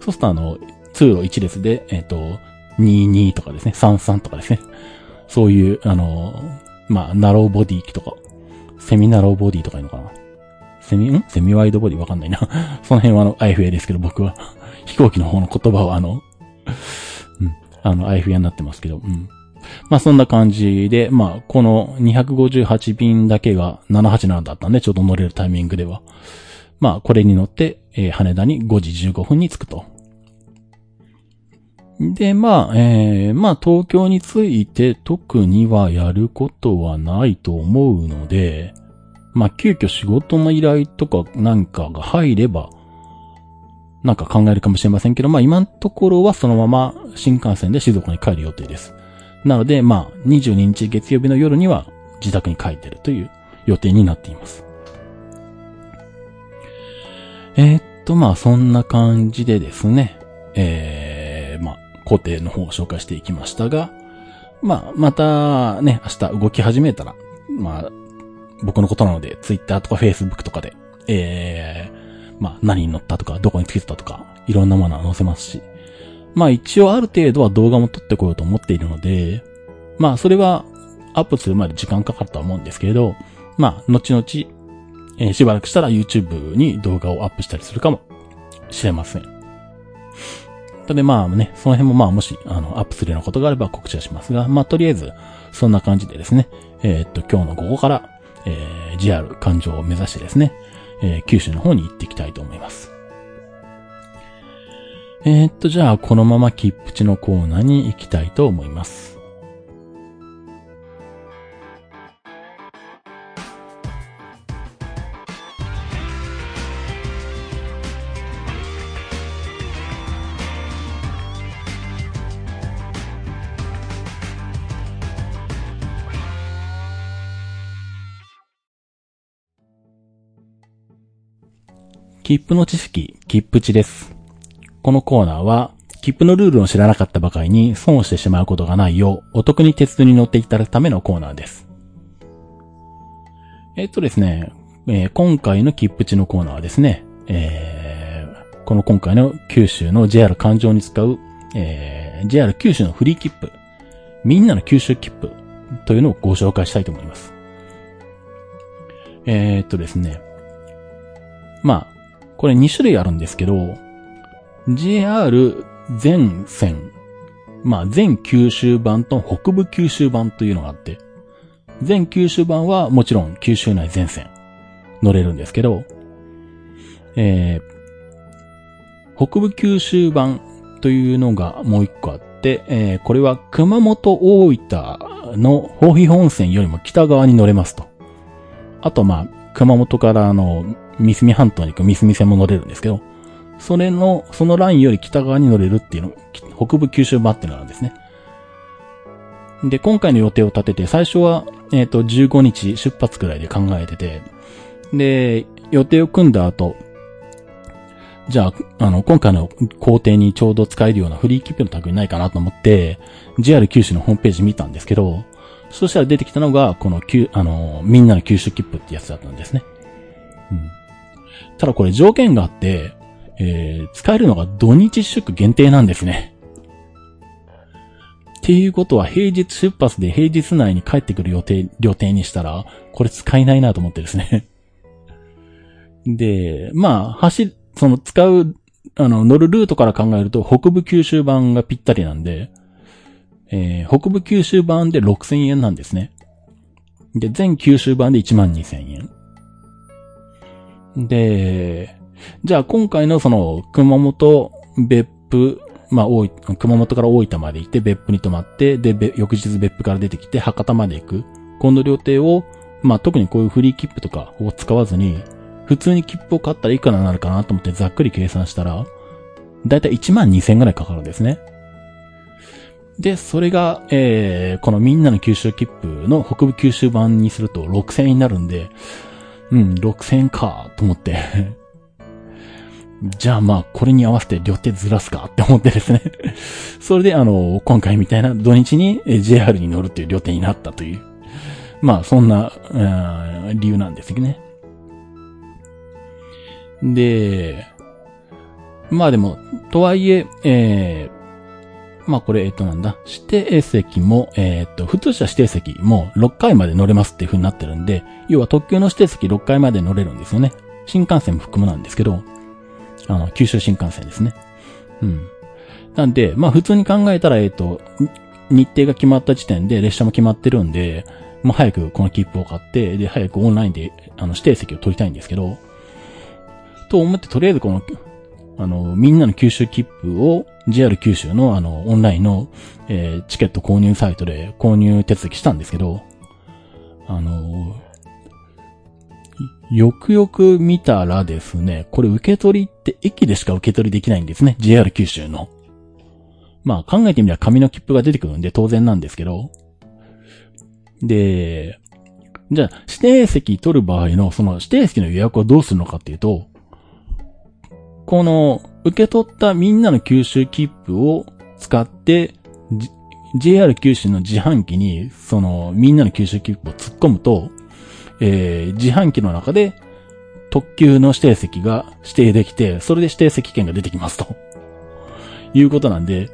そうするとあの、通路1列で、えっ、ー、と、22とかですね、33とかですね。そういう、あの、まあ、ナローボディ機とか、セミナローボディとかいうのかな。セミ、ん？セミワイドボディ？わかんないな。*laughs* その辺はあの、IFA ですけど、僕は。飛行機の方の言葉はあの、*laughs* うん、あの、IFA になってますけど、うん。まあそんな感じで、まあこの258便だけが787だったんで、ちょうど乗れるタイミングでは。まあこれに乗って、えー、羽田に5時15分に着くと。で、まあ、えー、まあ東京について特にはやることはないと思うので、まあ急遽仕事の依頼とかなんかが入れば、なんか考えるかもしれませんけど、まあ今のところはそのまま新幹線で静岡に帰る予定です。なので、まあ、22日月曜日の夜には自宅に帰ってるという予定になっています。えー、っと、まあ、そんな感じでですね、えー、まあ、工程の方を紹介していきましたが、まあ、またね、明日動き始めたら、まあ、僕のことなので、Twitter とか Facebook とかで、えー、まあ、何に乗ったとか、どこにつけてたとか、いろんなものは載せますし、まあ一応ある程度は動画も撮ってこようと思っているので、まあそれはアップするまで時間かかるとは思うんですけれど、まあ後々、えー、しばらくしたら YouTube に動画をアップしたりするかもしれません。ただまあね、その辺もまあもし、あの、アップするようなことがあれば告知はしますが、まあとりあえず、そんな感じでですね、えー、っと、今日の午後から、えー、JR 環状を目指してですね、えー、九州の方に行っていきたいと思います。えー、っと、じゃあ、このまま切符地のコーナーに行きたいと思います。切符の知識、切符値です。このコーナーは、切符のルールを知らなかったばかりに損をしてしまうことがないよう、お得に鉄道に乗っていただくためのコーナーです。えっとですね、えー、今回の切符値のコーナーはですね、えー、この今回の九州の JR 環状に使う、えー、JR 九州のフリー切符、みんなの九州切符というのをご紹介したいと思います。え、っとですね、まあ、これ2種類あるんですけど、JR 全線、まあ全九州版と北部九州版というのがあって、全九州版はもちろん九州内全線乗れるんですけど、えー、北部九州版というのがもう一個あって、えー、これは熊本大分の宝肥本線よりも北側に乗れますと。あとまあ、熊本からあの、三隅半島に行く三隅線も乗れるんですけど、それの、そのラインより北側に乗れるっていうの、北部九州版っていうのなんですね。で、今回の予定を立てて、最初は、えっ、ー、と、15日出発くらいで考えてて、で、予定を組んだ後、じゃあ、あの、今回の工程にちょうど使えるようなフリーキップの類ないかなと思って、JR 九州のホームページ見たんですけど、そしたら出てきたのが、この、あの、みんなの九州切符ってやつだったんですね。うん。ただこれ条件があって、えー、使えるのが土日祝限定なんですね。っていうことは平日出発で平日内に帰ってくる予定、予定にしたら、これ使えないなと思ってですね。*laughs* で、まあ、走、その使うあの、乗るルートから考えると、北部九州版がぴったりなんで、えー、北部九州版で6000円なんですね。で、全九州版で1万2000円。で、じゃあ今回のその、熊本、別府、まあ、大熊本から大分まで行って別府に泊まって、で、翌日別府から出てきて博多まで行く。この料亭を、まあ、特にこういうフリー切符とかを使わずに、普通に切符を買ったらいくらになるかなと思ってざっくり計算したら、だいたい1万2000円ぐらいかかるんですね。で、それが、えー、このみんなの九州切符の北部九州版にすると6000円になるんで、うん、6000円か、と思って *laughs* じゃあまあ、これに合わせて旅程ずらすかって思ってですね *laughs* それであの、今回みたいな土日に JR に乗るっていう旅程になったという。まあ、そんな、理由なんですよね。で、まあでも、とはいえ、えー、まあこれ、えっとなんだ、指定席も、えー、っと、普通車指定席も6回まで乗れますっていう風になってるんで、要は特急の指定席6回まで乗れるんですよね。新幹線も含むなんですけど、あの、九州新幹線ですね。うん。なんで、まあ普通に考えたら、えっと、日程が決まった時点で列車も決まってるんで、もう早くこの切符を買って、で、早くオンラインで、あの、指定席を取りたいんですけど、と思って、とりあえずこの、あの、みんなの九州切符を JR 九州のあの、オンラインの、えー、チケット購入サイトで購入手続きしたんですけど、あの、よくよく見たらですね、これ受け取りって駅でしか受け取りできないんですね。JR 九州の。まあ考えてみれば紙の切符が出てくるんで当然なんですけど。で、じゃあ指定席取る場合のその指定席の予約をどうするのかっていうと、この、受け取ったみんなの九州切符を使って、JR 九州の自販機に、その、みんなの九州切符を突っ込むと、えー、自販機の中で、特急の指定席が指定できて、それで指定席券が出てきますと。いうことなんで、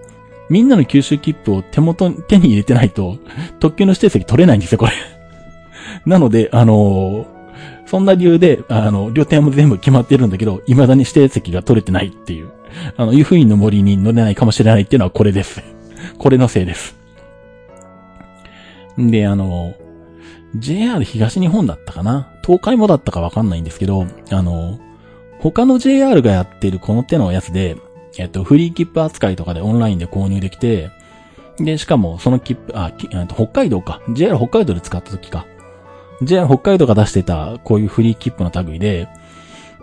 みんなの九州切符を手元に、手に入れてないと、特急の指定席取れないんですよ、これ。なので、あのーそんな理由で、あの、旅程も全部決まってるんだけど、未だに指定席が取れてないっていう。あの、湯布院の森に乗れないかもしれないっていうのはこれです。*laughs* これのせいです。で、あの、JR 東日本だったかな？東海もだったかわかんないんですけど、あの、他の JR がやってるこの手のやつで、えっと、フリー切符扱いとかでオンラインで購入できて、で、しかもその切符、あ、北海道か。JR 北海道で使った時か。JR 北海道が出してたこういうフリー切符の類で、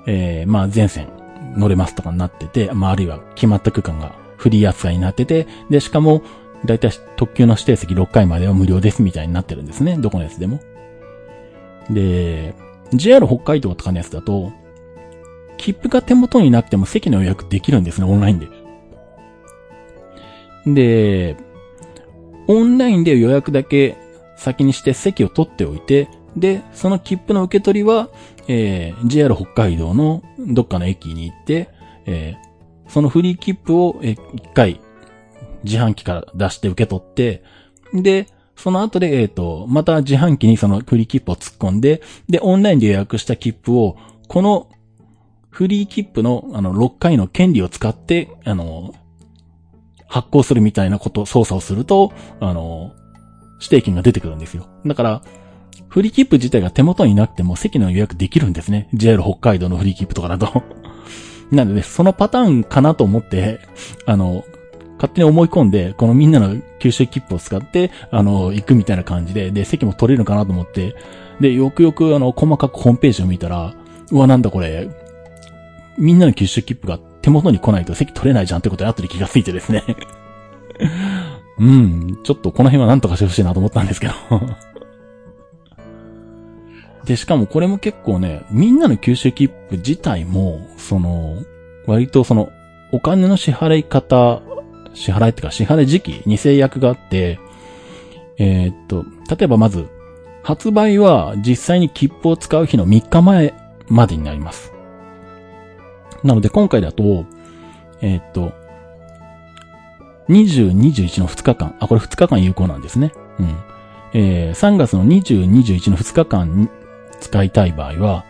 えー、まあ全線乗れますとかになってて、まああるいは決まった区間がフリー扱いになってて、で、しかも、だいたい特急の指定席6回までは無料ですみたいになってるんですね。どこのやつでも。で、JR 北海道とかのやつだと、切符が手元になくても席の予約できるんですね、オンラインで。で、オンラインで予約だけ先にして席を取っておいて、で、その切符の受け取りは、えー、JR 北海道のどっかの駅に行って、えー、そのフリー切符を、えー、一回、自販機から出して受け取って、で、その後で、えっ、ー、と、また自販機にそのフリー切符を突っ込んで、で、オンラインで予約した切符を、このフリー切符の、あの、6回の権利を使って、あの、発行するみたいなこと、操作をすると、あの、指定券が出てくるんですよ。だから、フリーキップ自体が手元になくても席の予約できるんですね。JR 北海道のフリーキップとかだと。*laughs* なので、そのパターンかなと思って、あの、勝手に思い込んで、このみんなの九州切符を使って、あの、行くみたいな感じで、で、席も取れるかなと思って、で、よくよく、あの、細かくホームページを見たら、うわ、なんだこれ、みんなの九州切符が手元に来ないと席取れないじゃんってことに後で気がついてですね *laughs* うん、ちょっとこの辺はなんとかしてほしいなと思ったんですけどで、しかもこれも結構ね、みんなの九州切符自体も、その、割とその、お金の支払い方、支払いってか支払い時期に制約があって、えー、っと、例えばまず、発売は実際に切符を使う日の3日前までになります。なので今回だと、えー、っと、20、21の2日間、あ、これ2日間有効なんですね。うん。えー、3月の20、21の2日間使いたい場合は、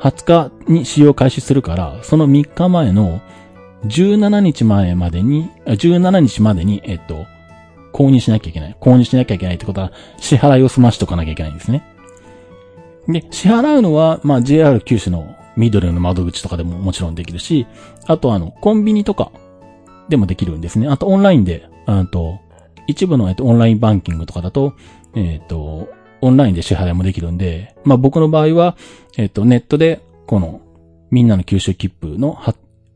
20日に使用開始するから、その3日前の17日前までに、17日までに、えっと、購入しなきゃいけない。購入しなきゃいけないってことは、支払いを済ましとかなきゃいけないんですね。で、支払うのは、まあ、JR 九州のミドルの窓口とかでももちろんできるし、あとあの、コンビニとかでもできるんですね。あとオンラインで、あと、一部の、えっと、オンラインバンキングとかだと、えっ、と、オンラインで支払いもできるんで、まあ僕の場合は、えっ、と、ネットで、この、みんなの九州切符の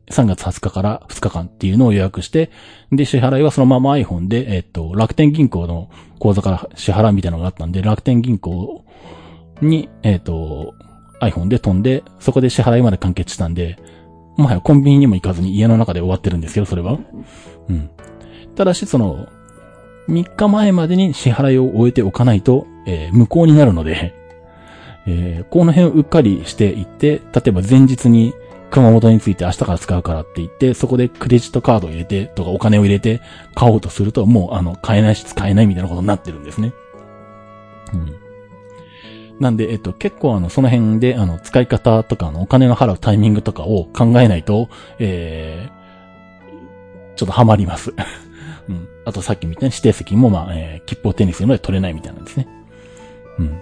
3月20日から2日間っていうのを予約して、で、支払いはそのまま iPhone で、えっ、と、楽天銀行の口座から支払うみたいなのがあったんで、楽天銀行に、えっ、と、iPhone で飛んで、そこで支払いまで完結したんで、もはやコンビニにも行かずに家の中で終わってるんですけど、それは。うん。ただし、その、3日前までに支払いを終えておかないと、えー、無効になるので、えー、この辺をうっかりしていって、例えば前日に熊本について明日から使うからって言って、そこでクレジットカードを入れて、とかお金を入れて買おうとすると、もうあの、買えないし使えないみたいなことになってるんですね。うん。なんで、えっと、結構あの、その辺で、あの、使い方とか、の、お金の払うタイミングとかを考えないと、えー、ちょっとハマります。*laughs* あとさっきみたいに指定席も、まあ、えー、切符を手にするので取れないみたいなんですね。うん。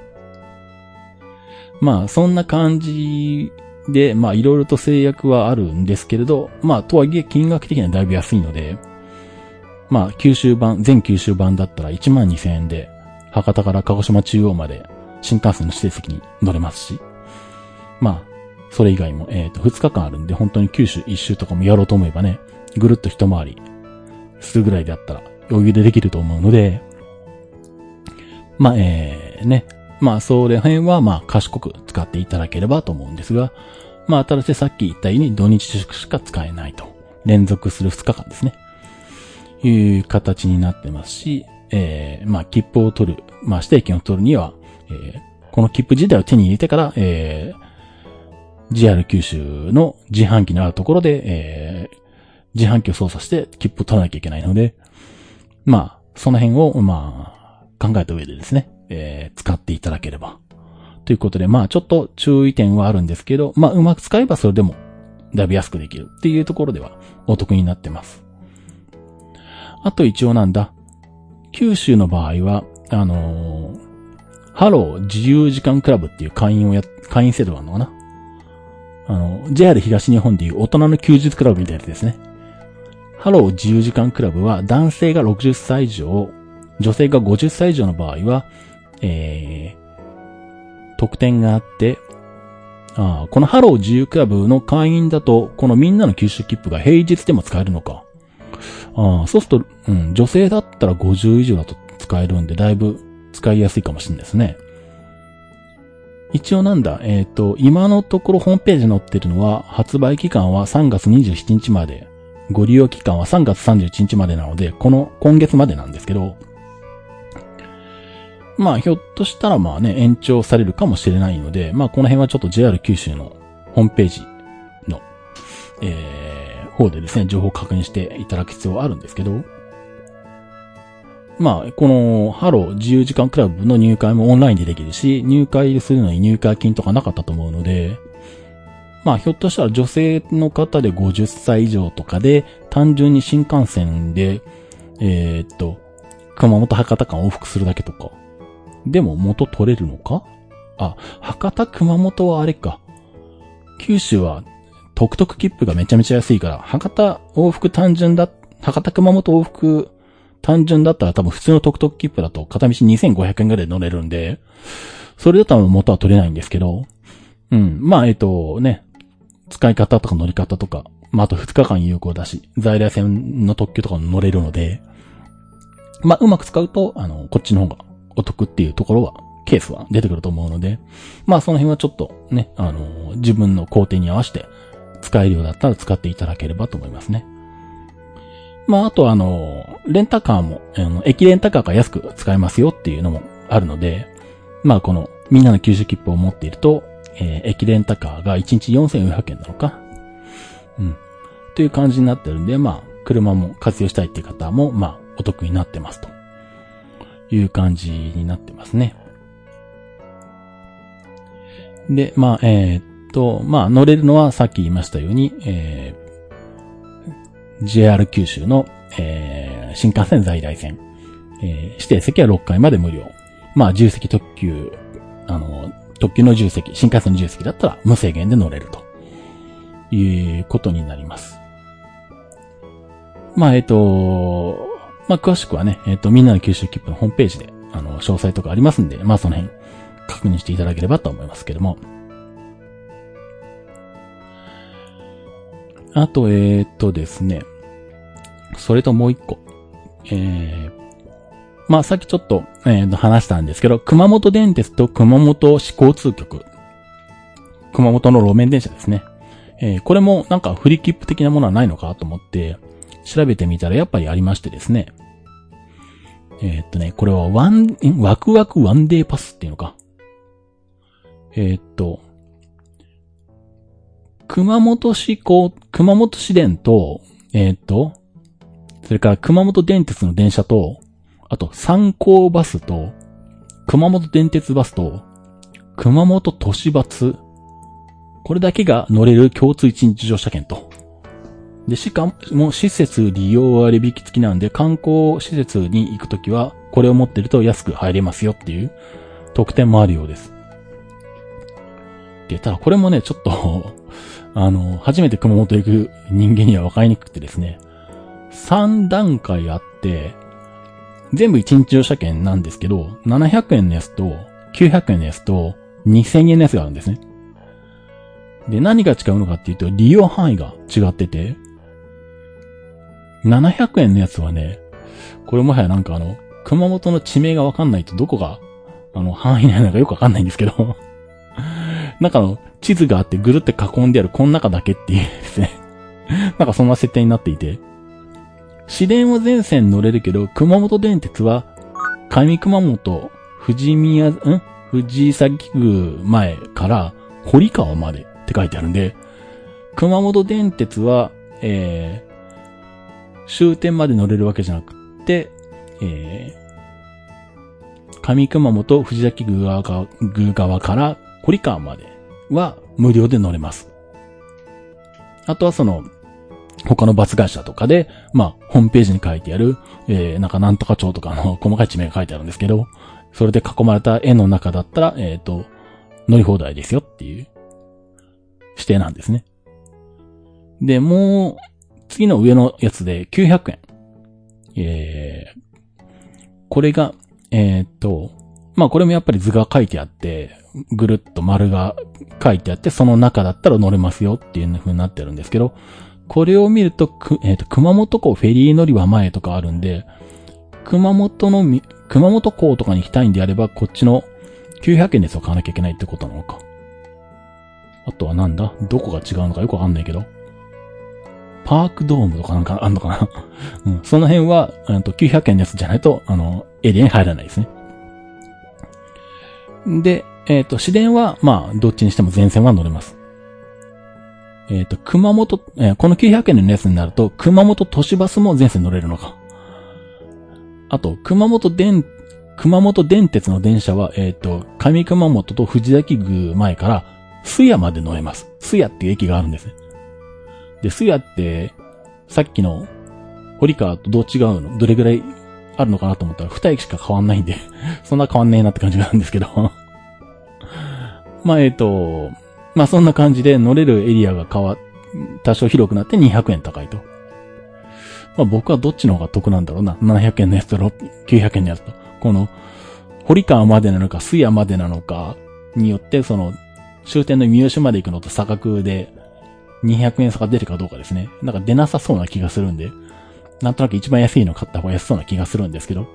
まあ、そんな感じで、まあ、いろいろと制約はあるんですけれど、まあ、とはいえ金額的にはだいぶ安いので、まあ、九州版、全九州版だったら1万2000円で、博多から鹿児島中央まで新幹線の指定席に乗れますし、まあ、それ以外も、えっ、ー、と、2日間あるんで、本当に九州一周とかもやろうと思えばね、ぐるっと一回りするぐらいであったら余裕でできると思うので、まあ、えー、ね、まあ、それ辺は、まあ、賢く使っていただければと思うんですが、まあ、ただしさっき言ったように土日祝しか使えないと。連続する2日間ですね。いう形になってますし、えー、まあ、切符を取る、まあ、指定券を取るには、えー、この切符自体を手に入れてから、えー、JR 九州の自販機のあるところで、えー、自販機を操作して切符を取らなきゃいけないので、まあ、その辺を、まあ、考えた上でですね、えー、使っていただければ。ということで、まあ、ちょっと注意点はあるんですけど、まあ、うまく使えばそれでも、だいぶ安くできるっていうところでは、お得になってます。あと一応なんだ、九州の場合は、あのー、ハロー自由時間クラブっていう会員をや、会員制度があるのかなあの、JR 東日本でいう大人の休日クラブみたいなやつですね。ハロー自由時間クラブは男性が60歳以上、女性が50歳以上の場合は、えー、特典があって、あこのハロー自由クラブの会員だと、このみんなの九州切符が平日でも使えるのか。あそうすると、うん、女性だったら50以上だと使えるんで、だいぶ使いやすいかもしれないですね。一応なんだ、えっ、ー、と、今のところホームページに載ってるのは、発売期間は3月27日まで、ご利用期間は3月31日までなので、この今月までなんですけど、まあ、ひょっとしたらまあね、延長されるかもしれないので、まあ、この辺はちょっと JR 九州のホームページの、えー、方でですね、情報を確認していただく必要あるんですけど、まあ、この、ハロー自由時間クラブの入会もオンラインでできるし、入会するのに入会金とかなかったと思うので、まあ、ひょっとしたら女性の方で50歳以上とかで、単純に新幹線で、えー、っと、熊本博多間往復するだけとか、でも元取れるのか？あ、博多熊本はあれか。九州は、トクトク切符がめちゃめちゃ安いから、博多往復単純だ、博多熊本往復単純だったら多分普通のトクトク切符だと片道2500円ぐらい乗れるんで、それだったら元は取れないんですけど、うん。まあ、えっとね、使い方とか乗り方とか、まあ、あと2日間有効だし、在来線の特急とかも乗れるので、まあ、うまく使うと、あの、こっちの方がお得っていうところは、ケースは出てくると思うので、まあその辺はちょっとね、あの、自分の工程に合わせて使えるようだったら使っていただければと思いますね。まああとあの、レンタカーも、あの、駅レンタカーが安く使えますよっていうのもあるので、まあこの、みんなの九州切符を持っていると、えー、駅レンタカーが1日4400円なのか？うん。という感じになってるんで、まあ、車も活用したいっていう方も、まあ、お得になってますと。いう感じになってますね。で、まあ、えー、っと、まあ、乗れるのはさっき言いましたように、えー、JR 九州の、えー、新幹線在来線、えー、指定席は6回まで無料。まあ、重席特急、あの、特急の重席、新幹線の重席だったら無制限で乗れるということになります。まあ、えっ、と、まあ、詳しくはね、えっ、と、みんなの九州切符のホームページで、あの、詳細とかありますんで、まあ、その辺、確認していただければと思いますけども。あと、えっ、とですね、それともう一個。えー、まあ、さっきちょっと、えー、話したんですけど、熊本電鉄と熊本市交通局。熊本の路面電車ですね。えー、これもなんかフリー切符的なものはないのかと思って、調べてみたらやっぱりありましてですね。えー、っとね、これはワン、ワクワクワンデーパスっていうのか。えー、っと、熊本市高、熊本市電と、えー、っと、それから熊本電鉄の電車と、あと産交バスと、熊本電鉄バスと、熊本都市バス、これだけが乗れる共通一日乗車券と。で、しかも、施設利用割引付きなんで、観光施設に行くときは、これを持ってると安く入れますよっていう特典もあるようです。で、ただこれもね、ちょっと *laughs* あの、初めて熊本行く人間には分かりにくくてですね、3段階あって、全部1日乗車券なんですけど、700円のやつと、900円のやつと、2000円のやつがあるんですね。で、何が違うのかっていうと、利用範囲が違ってて、700円のやつはね、これもはやなんかあの、熊本の地名がわかんないとどこが、あの、範囲内なのかよくわかんないんですけど *laughs* なんかあの、地図があってぐるって囲んであるこの中だけっていうですねなんかそんな設定になっていて。市電は全線乗れるけど、熊本電鉄は、上熊本、富士宮、ん？藤崎宮前から堀川までって書いてあるんで、熊本電鉄は、え終点まで乗れるわけじゃなくて、えー、上熊本藤崎宮側から堀川までは無料で乗れます。あとはその、他のバス会社とかで、まあ、ホームページに書いてある、えー、なんかなんとか町とかの *laughs* 細かい地名が書いてあるんですけど、それで囲まれた絵の中だったら、えっ、ー、と、乗り放題ですよっていう指定なんですね。で、もう、次の上のやつで900円。えー、これが、えー、と、まあこれもやっぱり図が書いてあって、ぐるっと丸が書いてあって、その中だったら乗れますよっていう風になってるんですけど、これを見ると、くえっ、と、熊本港フェリー乗り場前とかあるんで、熊本のみ、熊本港とかに行きたいんであれば、こっちの900円ですを買わなきゃいけないってことなのか。あとはなんだ？どこが違うのかよくわかんないけど。パークドームとかなんかあんのかな？*laughs* うん。その辺は、うんと、900円のやつじゃないと、あの、エリアに入らないですね。で、えっ、ー、と、市電は、まあ、どっちにしても全線は乗れます。えっ、ー、と、熊本、えー、この900円のやつになると、熊本都市バスも全線乗れるのか。あと、熊本電、熊本電鉄の電車は、えっ、と、上熊本と藤崎宮前から、須谷まで乗れます。須谷っていう駅があるんですね。で、スヤって、さっきの、堀川とどう違うの？どれぐらいあるのかなと思ったら、二駅しか変わんないんでそんな変わんねえなって感じなんですけど *laughs* まあ、えっ、ー、と、まあそんな感じで乗れるエリアが変わ、多少広くなって200円高いと。まあ僕はどっちの方が得なんだろうな。700円のやつと900円のやつと。この、堀川までなのか、スヤまでなのかによって、その、終点の三好まで行くのと差額で200円差が出るかどうかですね。なんか出なさそうな気がするんで、なんとなく一番安いの買った方が安そうな気がするんですけど、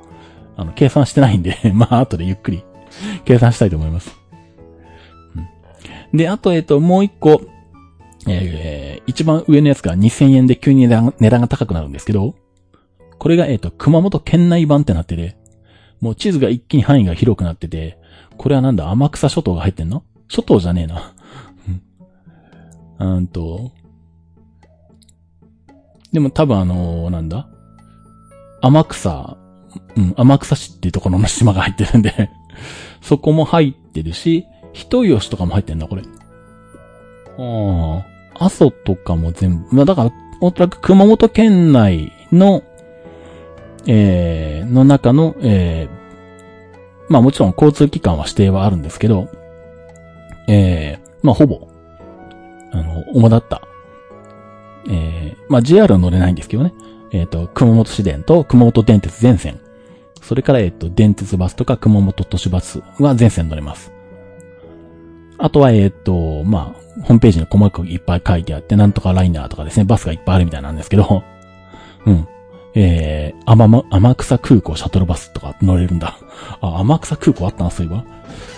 あの、計算してないんで *laughs* まあ、後でゆっくり計算したいと思います。で、あと、えっ、と、もう一個、えー、一番上のやつが2000円で急に値段値段が高くなるんですけど、これが、えっ、と、熊本県内版ってなってて、もう地図が一気に範囲が広くなってて、これはなんだ、天草諸島が入ってんの？諸島じゃねえな。*laughs* うんと、でも多分あのー、なんだ？天草、うん、天草市っていうところの島が入ってるんでそこも入ってるし、人吉とかも入ってんだ、これ。ああ、阿蘇とかも全部、まあだから、おそらく熊本県内の、えー、の中の、えー、まあもちろん交通機関は指定はあるんですけど、えー、まあほぼ、あの、主だった、えー、まあ JR は乗れないんですけどね、えっ、ー、と、熊本市電と熊本電鉄全線、それから、えっ、ー、と、電鉄バスとか熊本都市バスは全線乗れます。あとは、えっ、ー、と、まあ、ホームページに細かくいっぱい書いてあって、なんとかライナーとかですね、バスがいっぱいあるみたいなんですけど、*laughs* うん。えー、天、ま、天草空港シャトルバスとか乗れるんだ。あ、天草空港あったな、そういえば。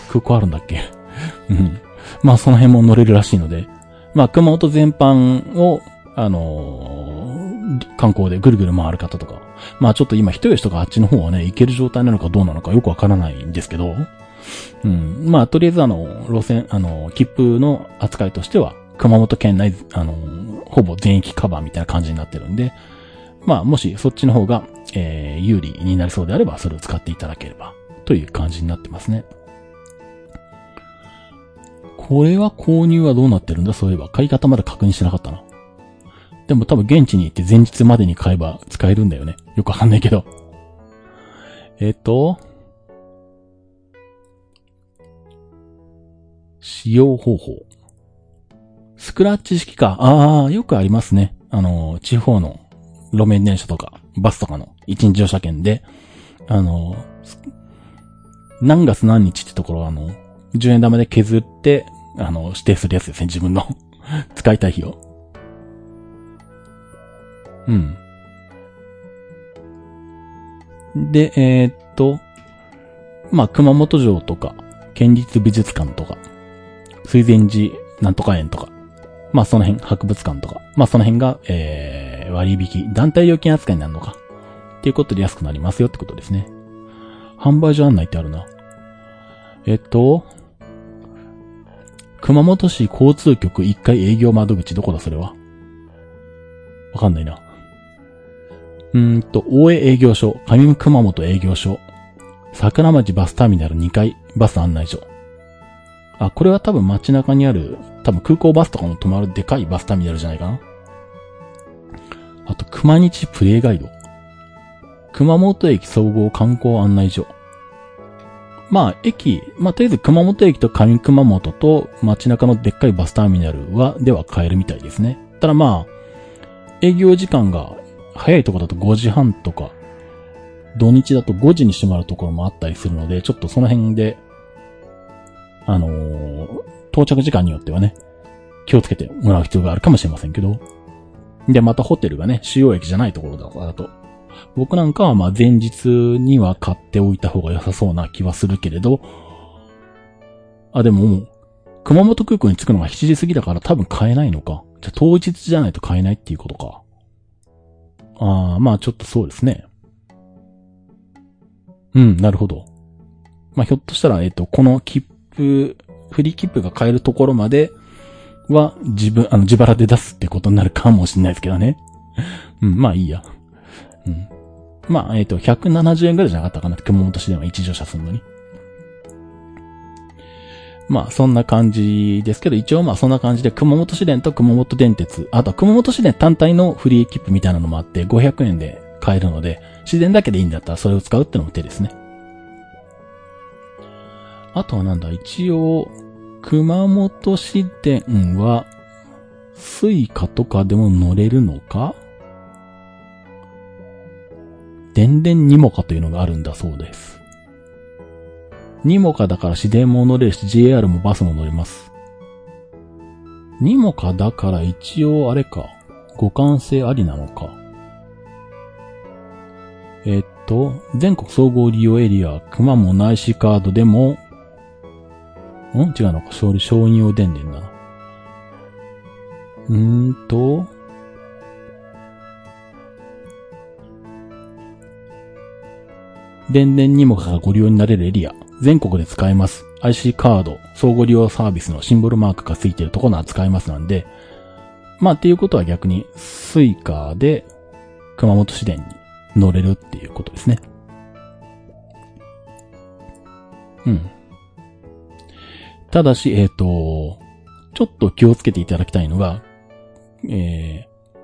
空港あるんだっけ？*laughs* うん。まあ、その辺も乗れるらしいので、まあ、熊本全般を、あのー、観光でぐるぐる回る方とか、まあちょっと今人吉とかあっちの方はね、行ける状態なのかどうなのかよくわからないんですけど、うん。まあ、とりあえずあの、路線、あの、切符の扱いとしては、熊本県内、あの、ほぼ全域カバーみたいな感じになってるんで、まあ、もしそっちの方が、えー、有利になりそうであれば、それを使っていただければ、という感じになってますね。これは購入はどうなってるんだ？そういえば、買い方まだ確認してなかったな。でも多分現地に行って前日までに買えば使えるんだよね。よくわかんないけど。えっと、使用方法。スクラッチ式か。ああ、よくありますね。あの、地方の路面電車とか、バスとかの一日乗車券で、あの、何月何日ってところあの、10円玉で削って、あの、指定するやつですね、自分の *laughs* 使いたい日を。うん。で、えー、っと、まあ、熊本城とか、県立美術館とか、水前寺なんとか園とか、まあその辺、博物館とか、まあその辺が、えー、割引、団体料金扱いになるのか。っていうことで安くなりますよってことですね。販売所案内ってあるな。えっと、熊本市交通局1階営業窓口どこだそれは？わかんないな。うーんと、大江営業所、上熊本営業所、桜町バスターミナル2階バス案内所。あ、これは多分街中にある、多分空港バスとかも止まるでかいバスターミナルじゃないかな。あと、熊日プレイガイド。熊本駅総合観光案内所。まあ、駅、まあ、とりあえず熊本駅と上熊本と街中のでっかいバスターミナルは、では買えるみたいですね。ただまあ、営業時間が早いとこだと5時半とか、土日だと5時に閉まるところもあったりするので、ちょっとその辺であのー、到着時間によってはね、気をつけてもらう必要があるかもしれませんけど。で、またホテルがね、主要駅じゃないところだからと。僕なんかはまあ前日には買っておいた方が良さそうな気はするけれど、あ、でも、熊本空港に着くのが7時過ぎだから多分買えないのか。じゃ当日じゃないと買えないっていうことか。ああ、まあちょっとそうですね。うん、なるほど。まあひょっとしたら、えっと、この切符、フリー切符が買えるところまでは自分、あの、自腹で出すってことになるかもしれないですけどね。*laughs* うん、まあいいや。うん。まあ、えっ、ー、と、170円ぐらいじゃなかったかな熊本市では一乗車するのに。まあ、そんな感じですけど、一応まあそんな感じで、熊本市電と熊本電鉄、あとは熊本市電単体のフリー切符みたいなのもあって、500円で買えるので、市電だけでいいんだったらそれを使うってのも手ですね。あとはなんだ、一応、熊本市電は、 Suicaとかでも乗れるのか？でんでんnimoca というのがあるんだそうです。ニモカだから市電も乗れるし、JR もバスも乗れます。ニモカだから一応あれか、互換性ありなのか。えっと、全国総合利用エリア、熊も内視カードでもん？違うのか、勝利、承認用電電だな。うーんと、でんでんnimoca がご利用になれるエリア、全国で使えます。IC カード、相互利用サービスのシンボルマークがついてるところは使えますなんで、まあっていうことは逆に、 Suicaで熊本市電に乗れるっていうことですね。うん。ただし、えっ、ー、と、ちょっと気をつけていただきたいのが、えー、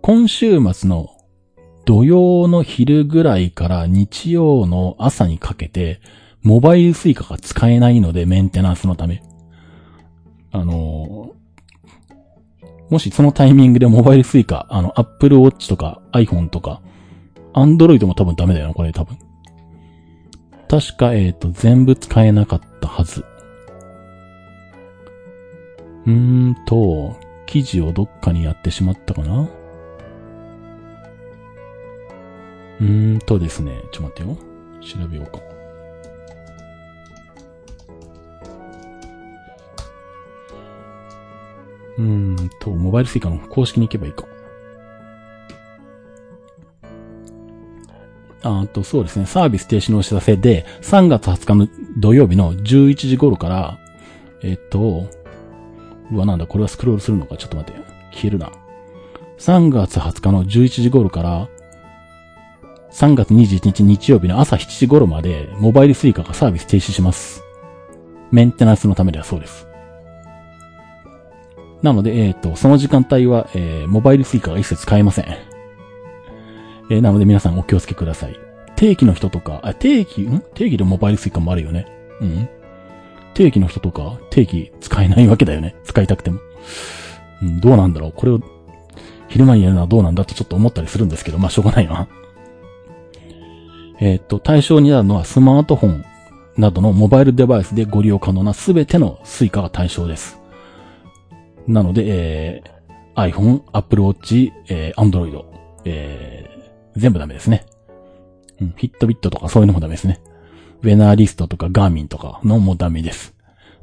今週末の土曜の昼ぐらいから日曜の朝にかけて、モバイルスイカが使えないので、メンテナンスのため。あのもしそのタイミングでモバイルスイカ、あの、Apple Watch とか iPhone とか、Android も多分ダメだよな、これ多分。確か、えっ、ー、と、全部使えなかったはず。うーんと、記事をどっかにやってしまったかな？うーんとですね、ちょっと待ってよ。調べようか。うーんと、モバイルスイカの公式に行けばいいか。あと、そうですね、サービス停止のお知らせで、3月20日の土曜日の11時頃から、えっと、うわ、なんだ、これはスクロールするのか？ちょっと待って。消えるな。3月20日の11時頃から、3月21日日曜日の朝7時頃まで、モバイルスイカがサービス停止します。メンテナンスのためではそうです。なので、えっ、ー、と、その時間帯は、えー、モバイルスイカが一切使えません。えー、なので皆さんお気をつけください。定期の人とか、あ、定期、ん？定期でモバイル Suica もあるよね。うん。定期の人とか、定期使えないわけだよね。使いたくても。うん、どうなんだろう。これを、昼間にやるのはどうなんだとちょっと思ったりするんですけど、まあ、しょうがないな。えっ、と、対象になるのはスマートフォンなどのモバイルデバイスでご利用可能なすべての Suica が対象です。なので、えー、iPhone、Apple Watch、えー、Android、えー、全部ダメですね。うん、 Fitbit とかそういうのもダメですね。 wena wrist とか Garmin とかのもダメです。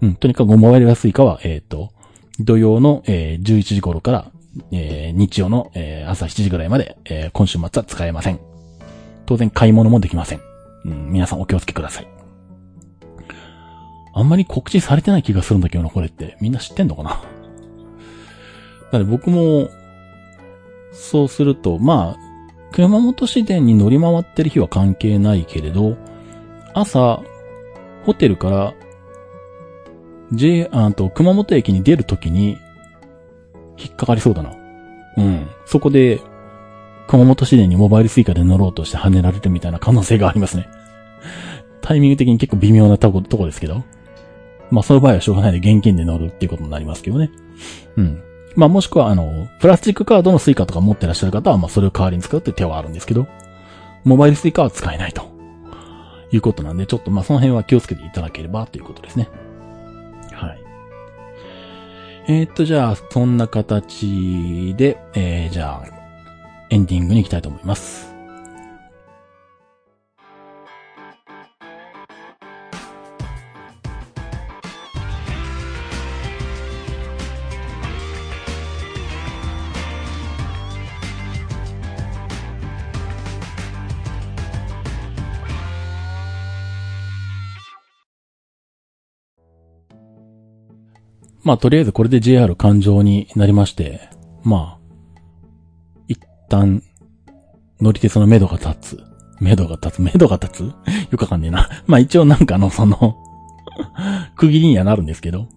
うん、とにかくモバイルが Suica は、えっ、ー、と、土曜の、えー、11時頃から、えー、日曜の、えー、朝7時ぐらいまで、えー、今週末は使えません。当然買い物もできません。うん、皆さんお気をつけください。あんまり告知されてない気がするんだけどな、これって。みんな知ってんのかな？だから僕も、そうすると、まあ、熊本市電に乗り回ってる日は関係ないけれど、朝、ホテルから、J、あと、熊本駅に出るときに、引っかかりそうだな。うん。そこで、熊本市電にモバイルスイカで乗ろうとして跳ねられるみたいな可能性がありますね。*laughs* タイミング的に結構微妙なとこ、とこですけど。まあ、その場合はしょうがないで現金で乗るっていうことになりますけどね。うん。まあ、もしくは、あの、プラスチックカードの Suica とか持ってらっしゃる方は、まあ、それを代わりに使うって手はあるんですけど、モバイル Suica は使えないと。いうことなんで、ちょっとまあその辺は気をつけていただければということですね。はい。えー、っと、じゃあ、そんな形で、えー、じゃあ、エンディングに行きたいと思います。まあ、とりあえずこれで JR 環状になりまして、まあ、一旦、乗り鉄の目処が立つ。目処が立つ目処が立つ？よくわかんねえな。*laughs* まあ一応なんかのその *laughs* 区切りにはなるんですけど。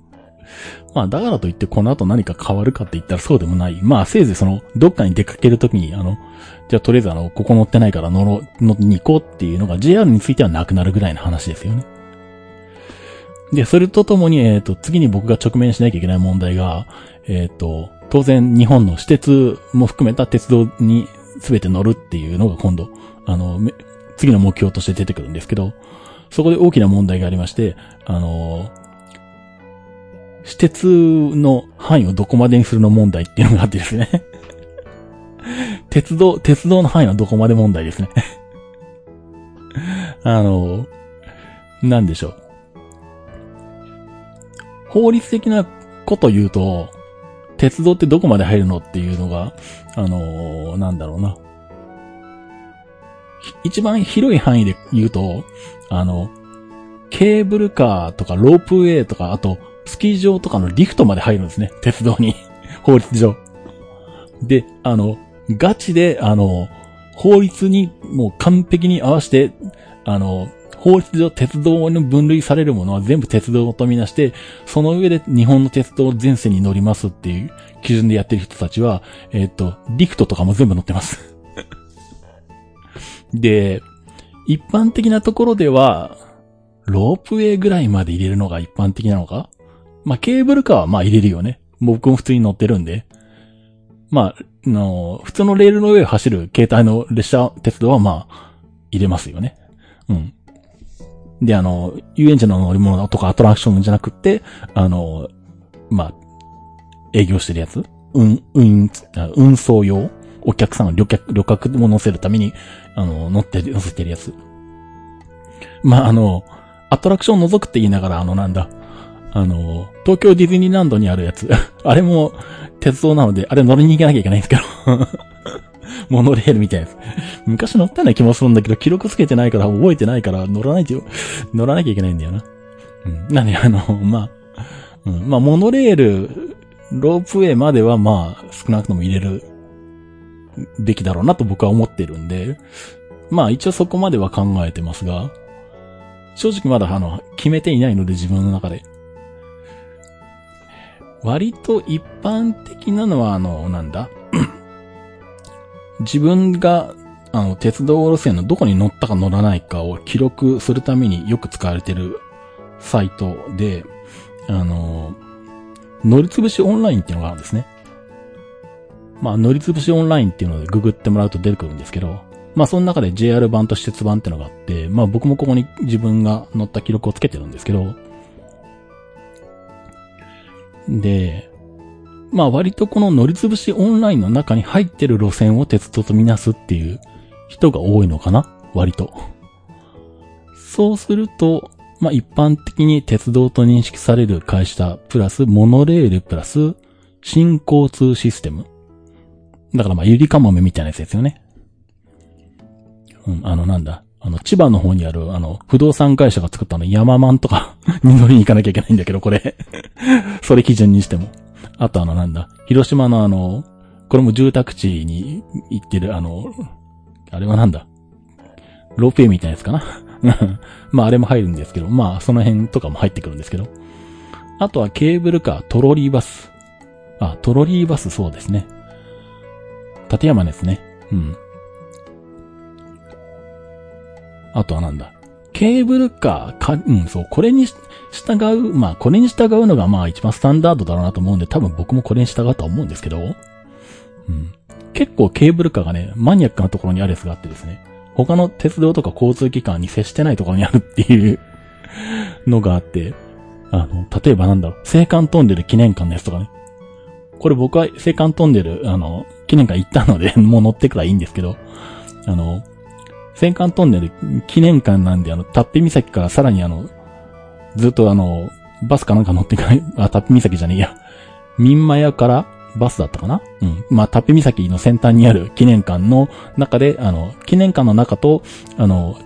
まあだからといってこの後何か変わるかって言ったらそうでもない。まあせいぜいその、どっかに出かけるときに、あの、じゃあとりあえずあの、ここ乗ってないから乗ろう、乗に行こうっていうのが JR についてはなくなるぐらいの話ですよね。で、それとともに、えっ、ー、と、次に僕が直面しなきゃいけない問題が、えっ、ー、と、当然日本の私鉄も含めた鉄道に全て乗るっていうのが今度、あの、次の目標として出てくるんですけど、そこで大きな問題がありまして、あの、私鉄の範囲をどこまでにするの問題っていうのがあってですね *laughs* 鉄道、鉄道の範囲はどこまで問題ですね *laughs* あの、なんでしょう。法律的なこと言うと、鉄道ってどこまで入るのっていうのが、あのー、なんだろうな。一番広い範囲で言うと、あの、ケーブルカーとかロープウェイとか、あと、スキー場とかのリフトまで入るんですね。鉄道に。*laughs* 法律上。で、あの、ガチで、あの、法律にもう完璧に合わせて、あの、法律上鉄道に分類されるものは全部鉄道とみなして、その上で日本の鉄道全線に乗りますっていう基準でやってる人たちは、えっ、ー、と、リフトとかも全部乗ってます *laughs* で、一般的なところでは、ロープウェイぐらいまで入れるのが一般的なのか？まあ、ケーブルカーはま入れるよね。僕も普通に乗ってるんで。まあ、の、普通のレールの上を走る携帯の列車、鉄道はまあ、入れますよね。うん。で、あの、遊園地の乗り物とかアトラクションじゃなくて、あの、まあ、営業してるやつ？うん、うん、運送用？お客さん旅客、旅客も乗せるために、あの、乗って、乗せてるやつ。まあ、あの、アトラクション覗くって言いながら、あの、なんだ、あの、東京ディズニーランドにあるやつ。*laughs* あれも、鉄道なので、あれ乗りに行かなきゃいけないんですけど。*laughs* モノレールみたいな。昔乗ったような気もするんだけど、記録つけてないから覚えてないから乗らないと、乗らなきゃいけないんだよな。うん。なんで、あの、まあ、うん。まあ、モノレール、ロープウェイまではまあ、少なくとも入れるべきだろうなと僕は思ってるんで、まあ一応そこまでは考えてますが、正直まだあの、決めていないので自分の中で。割と一般的なのはあの、なんだ？自分が、あの、鉄道路線のどこに乗ったか乗らないかを記録するためによく使われてるサイトで、あの、乗りつぶしオンラインっていうのがあるんですね。まあ、乗りつぶしオンラインっていうのでググってもらうと出てくるんですけど、まあ、その中で JR 版と施設版っていうのがあって、まあ、僕もここに自分が乗った記録をつけてるんですけど、で、まあ割とこの乗りつぶしオンラインの中に入ってる路線を鉄道とみなすっていう人が多いのかな？割と。そうすると、まあ一般的に鉄道と認識される会社プラスモノレールプラス新交通システム。だからまあゆりかもめみたいなやつですよね。うん、あのなんだ？あの、千葉の方にある、あの、不動産会社が作ったの、ヤママンとか *laughs* に乗りに行かなきゃいけないんだけど、これ *laughs* それ基準にしても。あとあのなんだ、広島のあの、これも住宅地に行ってるあの、あれはなんだ、ロープウェイみたいなやつかな？*laughs* まああれも入るんですけど、まあその辺とかも入ってくるんですけど。あとはケーブルカー、トロリーバス。あ、トロリーバスそうですね。立山ですね。うん。あとはなんだ。ケーブルカー、か、うん、そう、これに従う、まあ、これに従うのがまあ一番スタンダードだろうなと思うんで、多分僕もこれに従うとは思うんですけど、うん。結構ケーブルカーがね、マニアックなところにあるやつがあってですね、他の鉄道とか交通機関に接してないところにあるっていうのがあって、あの、例えばなんだろう、青函トンネル記念館のやつとかね。これ僕は青函トンネル、あの、記念館行ったのでもう乗ってくらいいんですけど、あの、戦艦トンネル記念館なんで、あの、タッペ岬からさらにあの、ずっとあの、バスかなんか乗ってかない、*laughs* あ、タッペ岬じゃねえや。民間屋からバスだったかな？うん。まあ、タッペ岬の先端にある記念館の中で、あの、記念館の中と、あの、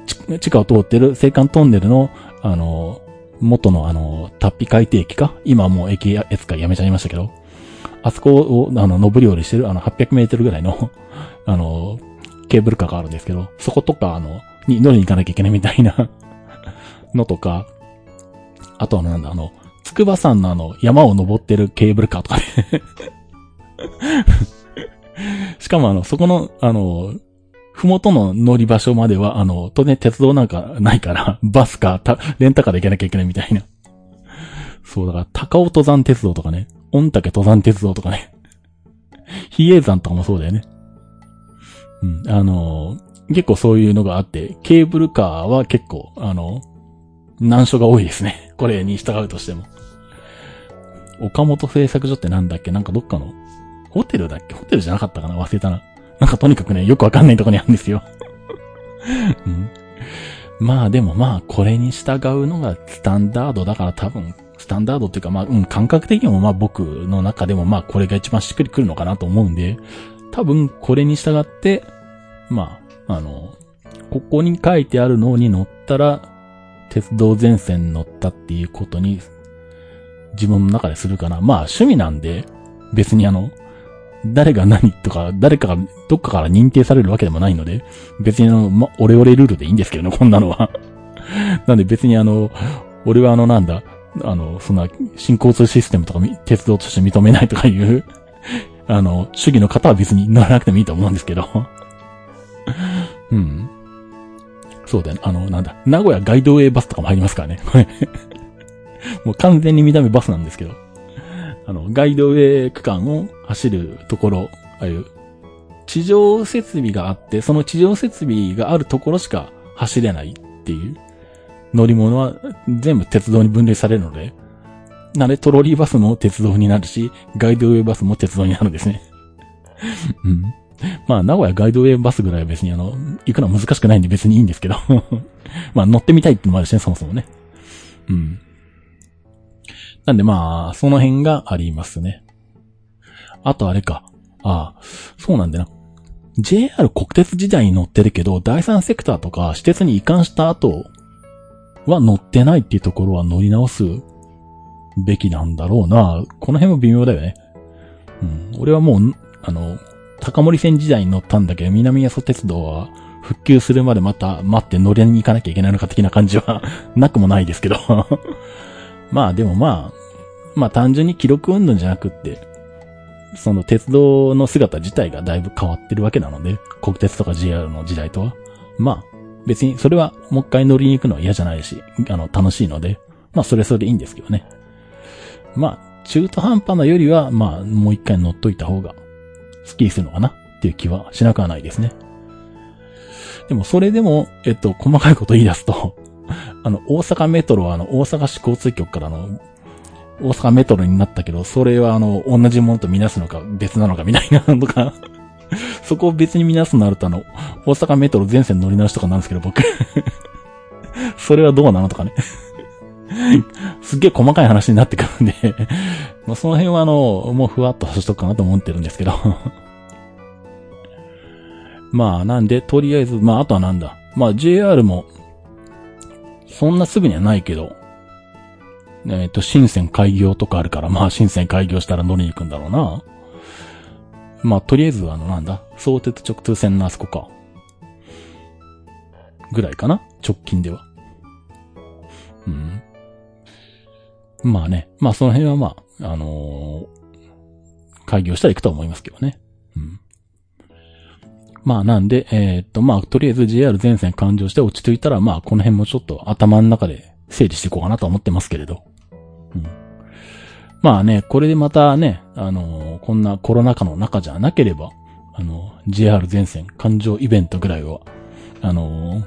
地下を通ってる青函トンネルの、あの、元のあの、タッピ海底駅か？今もう駅扱いやめちゃいましたけど、あそこを、あの、登り降りしてる、あの、800メートルぐらいの *laughs* あの、ケーブルカーがあるんですけど、そことか、あの、に乗りに行かなきゃいけないみたいな *laughs* のとか、あとはなんだ、あの、筑波山のあの、山を登ってるケーブルカーとかね *laughs* しかもあの、そこの、あの、ふもとの乗り場所までは、あの、当然鉄道なんかないから、バスか、レンタカーで行かなきゃいけないみたいな。そう、だから、高尾登山鉄道とかね、御嶽登山鉄道とかね、比叡山とかもそうだよね。うん。あの、結構そういうのがあって、ケーブルカーは結構、あの、難所が多いですね。*laughs* これに従うとしても。岡本製作所ってなんだっけ？なんかどっかの、ホテルだっけ？ホテルじゃなかったかな？忘れたな。なんかとにかくね、よくわかんないとこにあるんですよ。*laughs* うん、まあでもまあ、これに従うのがスタンダードだから多分、スタンダードっていうかまあ、うん、感覚的にもまあ僕の中でもまあこれが一番しっくりくるのかなと思うんで、多分これに従って、まあ、あの、ここに書いてあるのに乗ったら、鉄道全線乗ったっていうことに、自分の中でするかな。まあ趣味なんで、別にあの、誰が何とか、誰かが、どっかから認定されるわけでもないので、別にあの、ま、オレオレルールでいいんですけどね、こんなのは。*laughs* なんで別にあの、俺はあのなんだ、あの、そんな新交通システムとか鉄道として認めないとかいうあの、主義の方は別に乗らなくてもいいと思うんですけど *laughs* うん。そうだよね。あの、なんだ、名古屋ガイドウェイバスとかも入りますからね。*laughs* もう完全に見た目バスなんですけど。あの、ガイドウェイ区間を走るところ、ああいう、地上設備があって、その地上設備があるところしか走れないっていう乗り物は全部鉄道に分類されるので、なのでトロリーバスも鉄道になるし、ガイドウェイバスも鉄道になるんですね。*laughs* うん。まあ、名古屋ガイドウェイバスぐらいは別にあの、行くのは難しくないんで別にいいんですけど *laughs* まあ、乗ってみたいってのもあるしね、そもそもね。うん。なんでまあ、その辺がありますね。あとあれか。ああ、そうなんだな。JR 国鉄時代に乗ってるけど、第三セクターとか施設に移管した後は乗ってないっていうところは乗り直すべきなんだろうな。この辺も微妙だよね。うん。俺はもう、あの、高森線時代に乗ったんだけど、南阿蘇鉄道は復旧するまでまた待って乗りに行かなきゃいけないのか的な感じは *laughs* なくもないですけど *laughs* まあでもまあ、まあ単純に記録運動じゃなくって、その鉄道の姿自体がだいぶ変わってるわけなので、国鉄とか JR の時代とは。まあ、別にそれはもう一回乗りに行くのは嫌じゃないし、あの、楽しいので、まあそれそれでいいんですけどね。まあ、中途半端なよりは、まあ、もう一回乗っといた方が、スッキリするのかな？っていう気はしなくはないですね。でも、それでも、えっと、細かいこと言い出すと *laughs* あの、大阪メトロは、あの、大阪市交通局からの、大阪メトロになったけど、それはあの、同じものとみなすのか別なのかみたいなのとか *laughs* そこを別にみなすとなるとあの、大阪メトロ全線乗り直しとかなんですけど、僕。*laughs* それはどうなの？とかね。すっげえ細かい話になってくるんで *laughs* まあその辺はあの、もうふわっとさしとくかなと思ってるんですけど *laughs* まあなんで、とりあえず、まああとはなんだ。まあ JR も、そんなすぐにはないけど、えっ、ー、と、新線開業とかあるから、まあ新線開業したら乗りに行くんだろうな。まあとりあえずあのなんだ、相鉄直通線のあそこか。ぐらいかな？直近では。うん。まあね。まあその辺はまあ、あのー、開業したら行くと思いますけどね。うん。まあなんで、えー、っと、まあとりあえず JR 全線完了して落ち着いたら、まあこの辺もちょっと頭の中で整理していこうかなと思ってますけれど。うん。まあね、これでまたね、あのー、こんなコロナ禍の中じゃなければ、あの、JR 全線環状イベントぐらいは、あのー、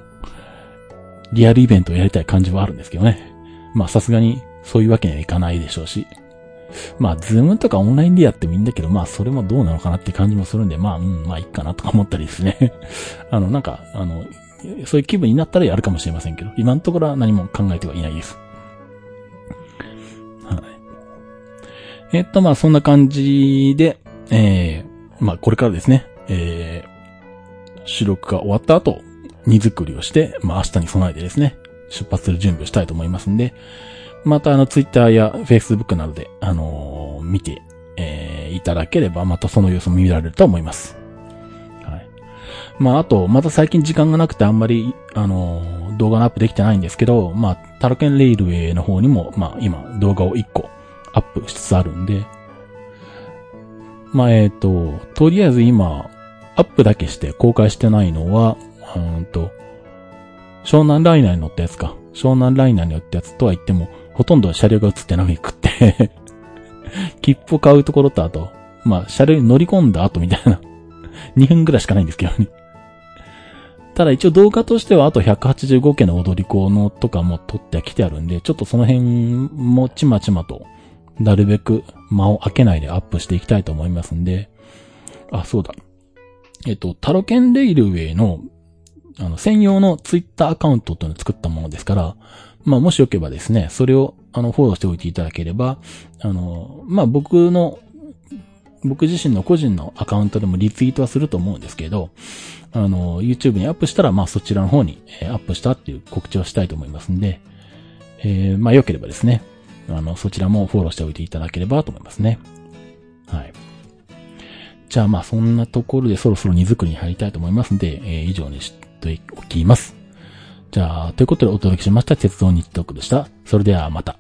リアルイベントをやりたい感じはあるんですけどね。まあさすがにそういうわけにはいかないでしょうし。まあ、ズームとかオンラインでやってもいいんだけど、まあ、それもどうなのかなって感じもするんで、まあ、うん、まあ、いいかなとか思ったりですね。*laughs* あの、なんか、あの、そういう気分になったらやるかもしれませんけど、今のところは何も考えてはいないです。はい。えっと、まあ、そんな感じで、えー、まあ、これからですね、えー、収録が終わった後、荷造りをして、まあ、明日に備えてですね、出発する準備をしたいと思いますんで、またあの、ツイッターやフェイスブックなどで、あのー、見て、えー、いただければ、またその様子も見られると思います。はい。まあ、あと、また最近時間がなくてあんまり、あのー、動画のアップできてないんですけど、まあ、タロケンレイルウェイの方にも、まあ、今、動画を1個アップしつつあるんで、まあ、えっ、ー、と、とりあえず今、アップだけして公開してないのは、うんと、湘南ライナーに乗ったやつか。湘南ライナーに乗ったやつとは言っても、ほとんど車両が映ってなくって切符を買うところとあと、まあ、車両に乗り込んだ後みたいな2分ぐらいしかないんですけどねただ一応動画としてはあと185件の踊り子のとかも撮ってきてあるんで、ちょっとその辺もちまちまと、なるべく間を空けないでアップしていきたいと思いますんで、あ、そうだ。えっと、タロケンレイルウェイの、あの、専用のツイッターアカウントっていうのを作ったものですから、まあ、もしよければですね、それを、あの、フォローしておいていただければ、あの、まあ、僕の、僕自身の個人のアカウントでもリツイートはすると思うんですけど、あの、YouTube にアップしたら、まあ、そちらの方に、えアップしたっていう告知をしたいと思いますんで、えー、まあ、よければですね、あの、そちらもフォローしておいていただければと思いますね。はい。じゃあ、まあ、そんなところでそろそろ荷造りに入りたいと思いますんで、えー、以上にしておきます。じゃあ、ということでお届けしました鉄道日トークでした。それではまた。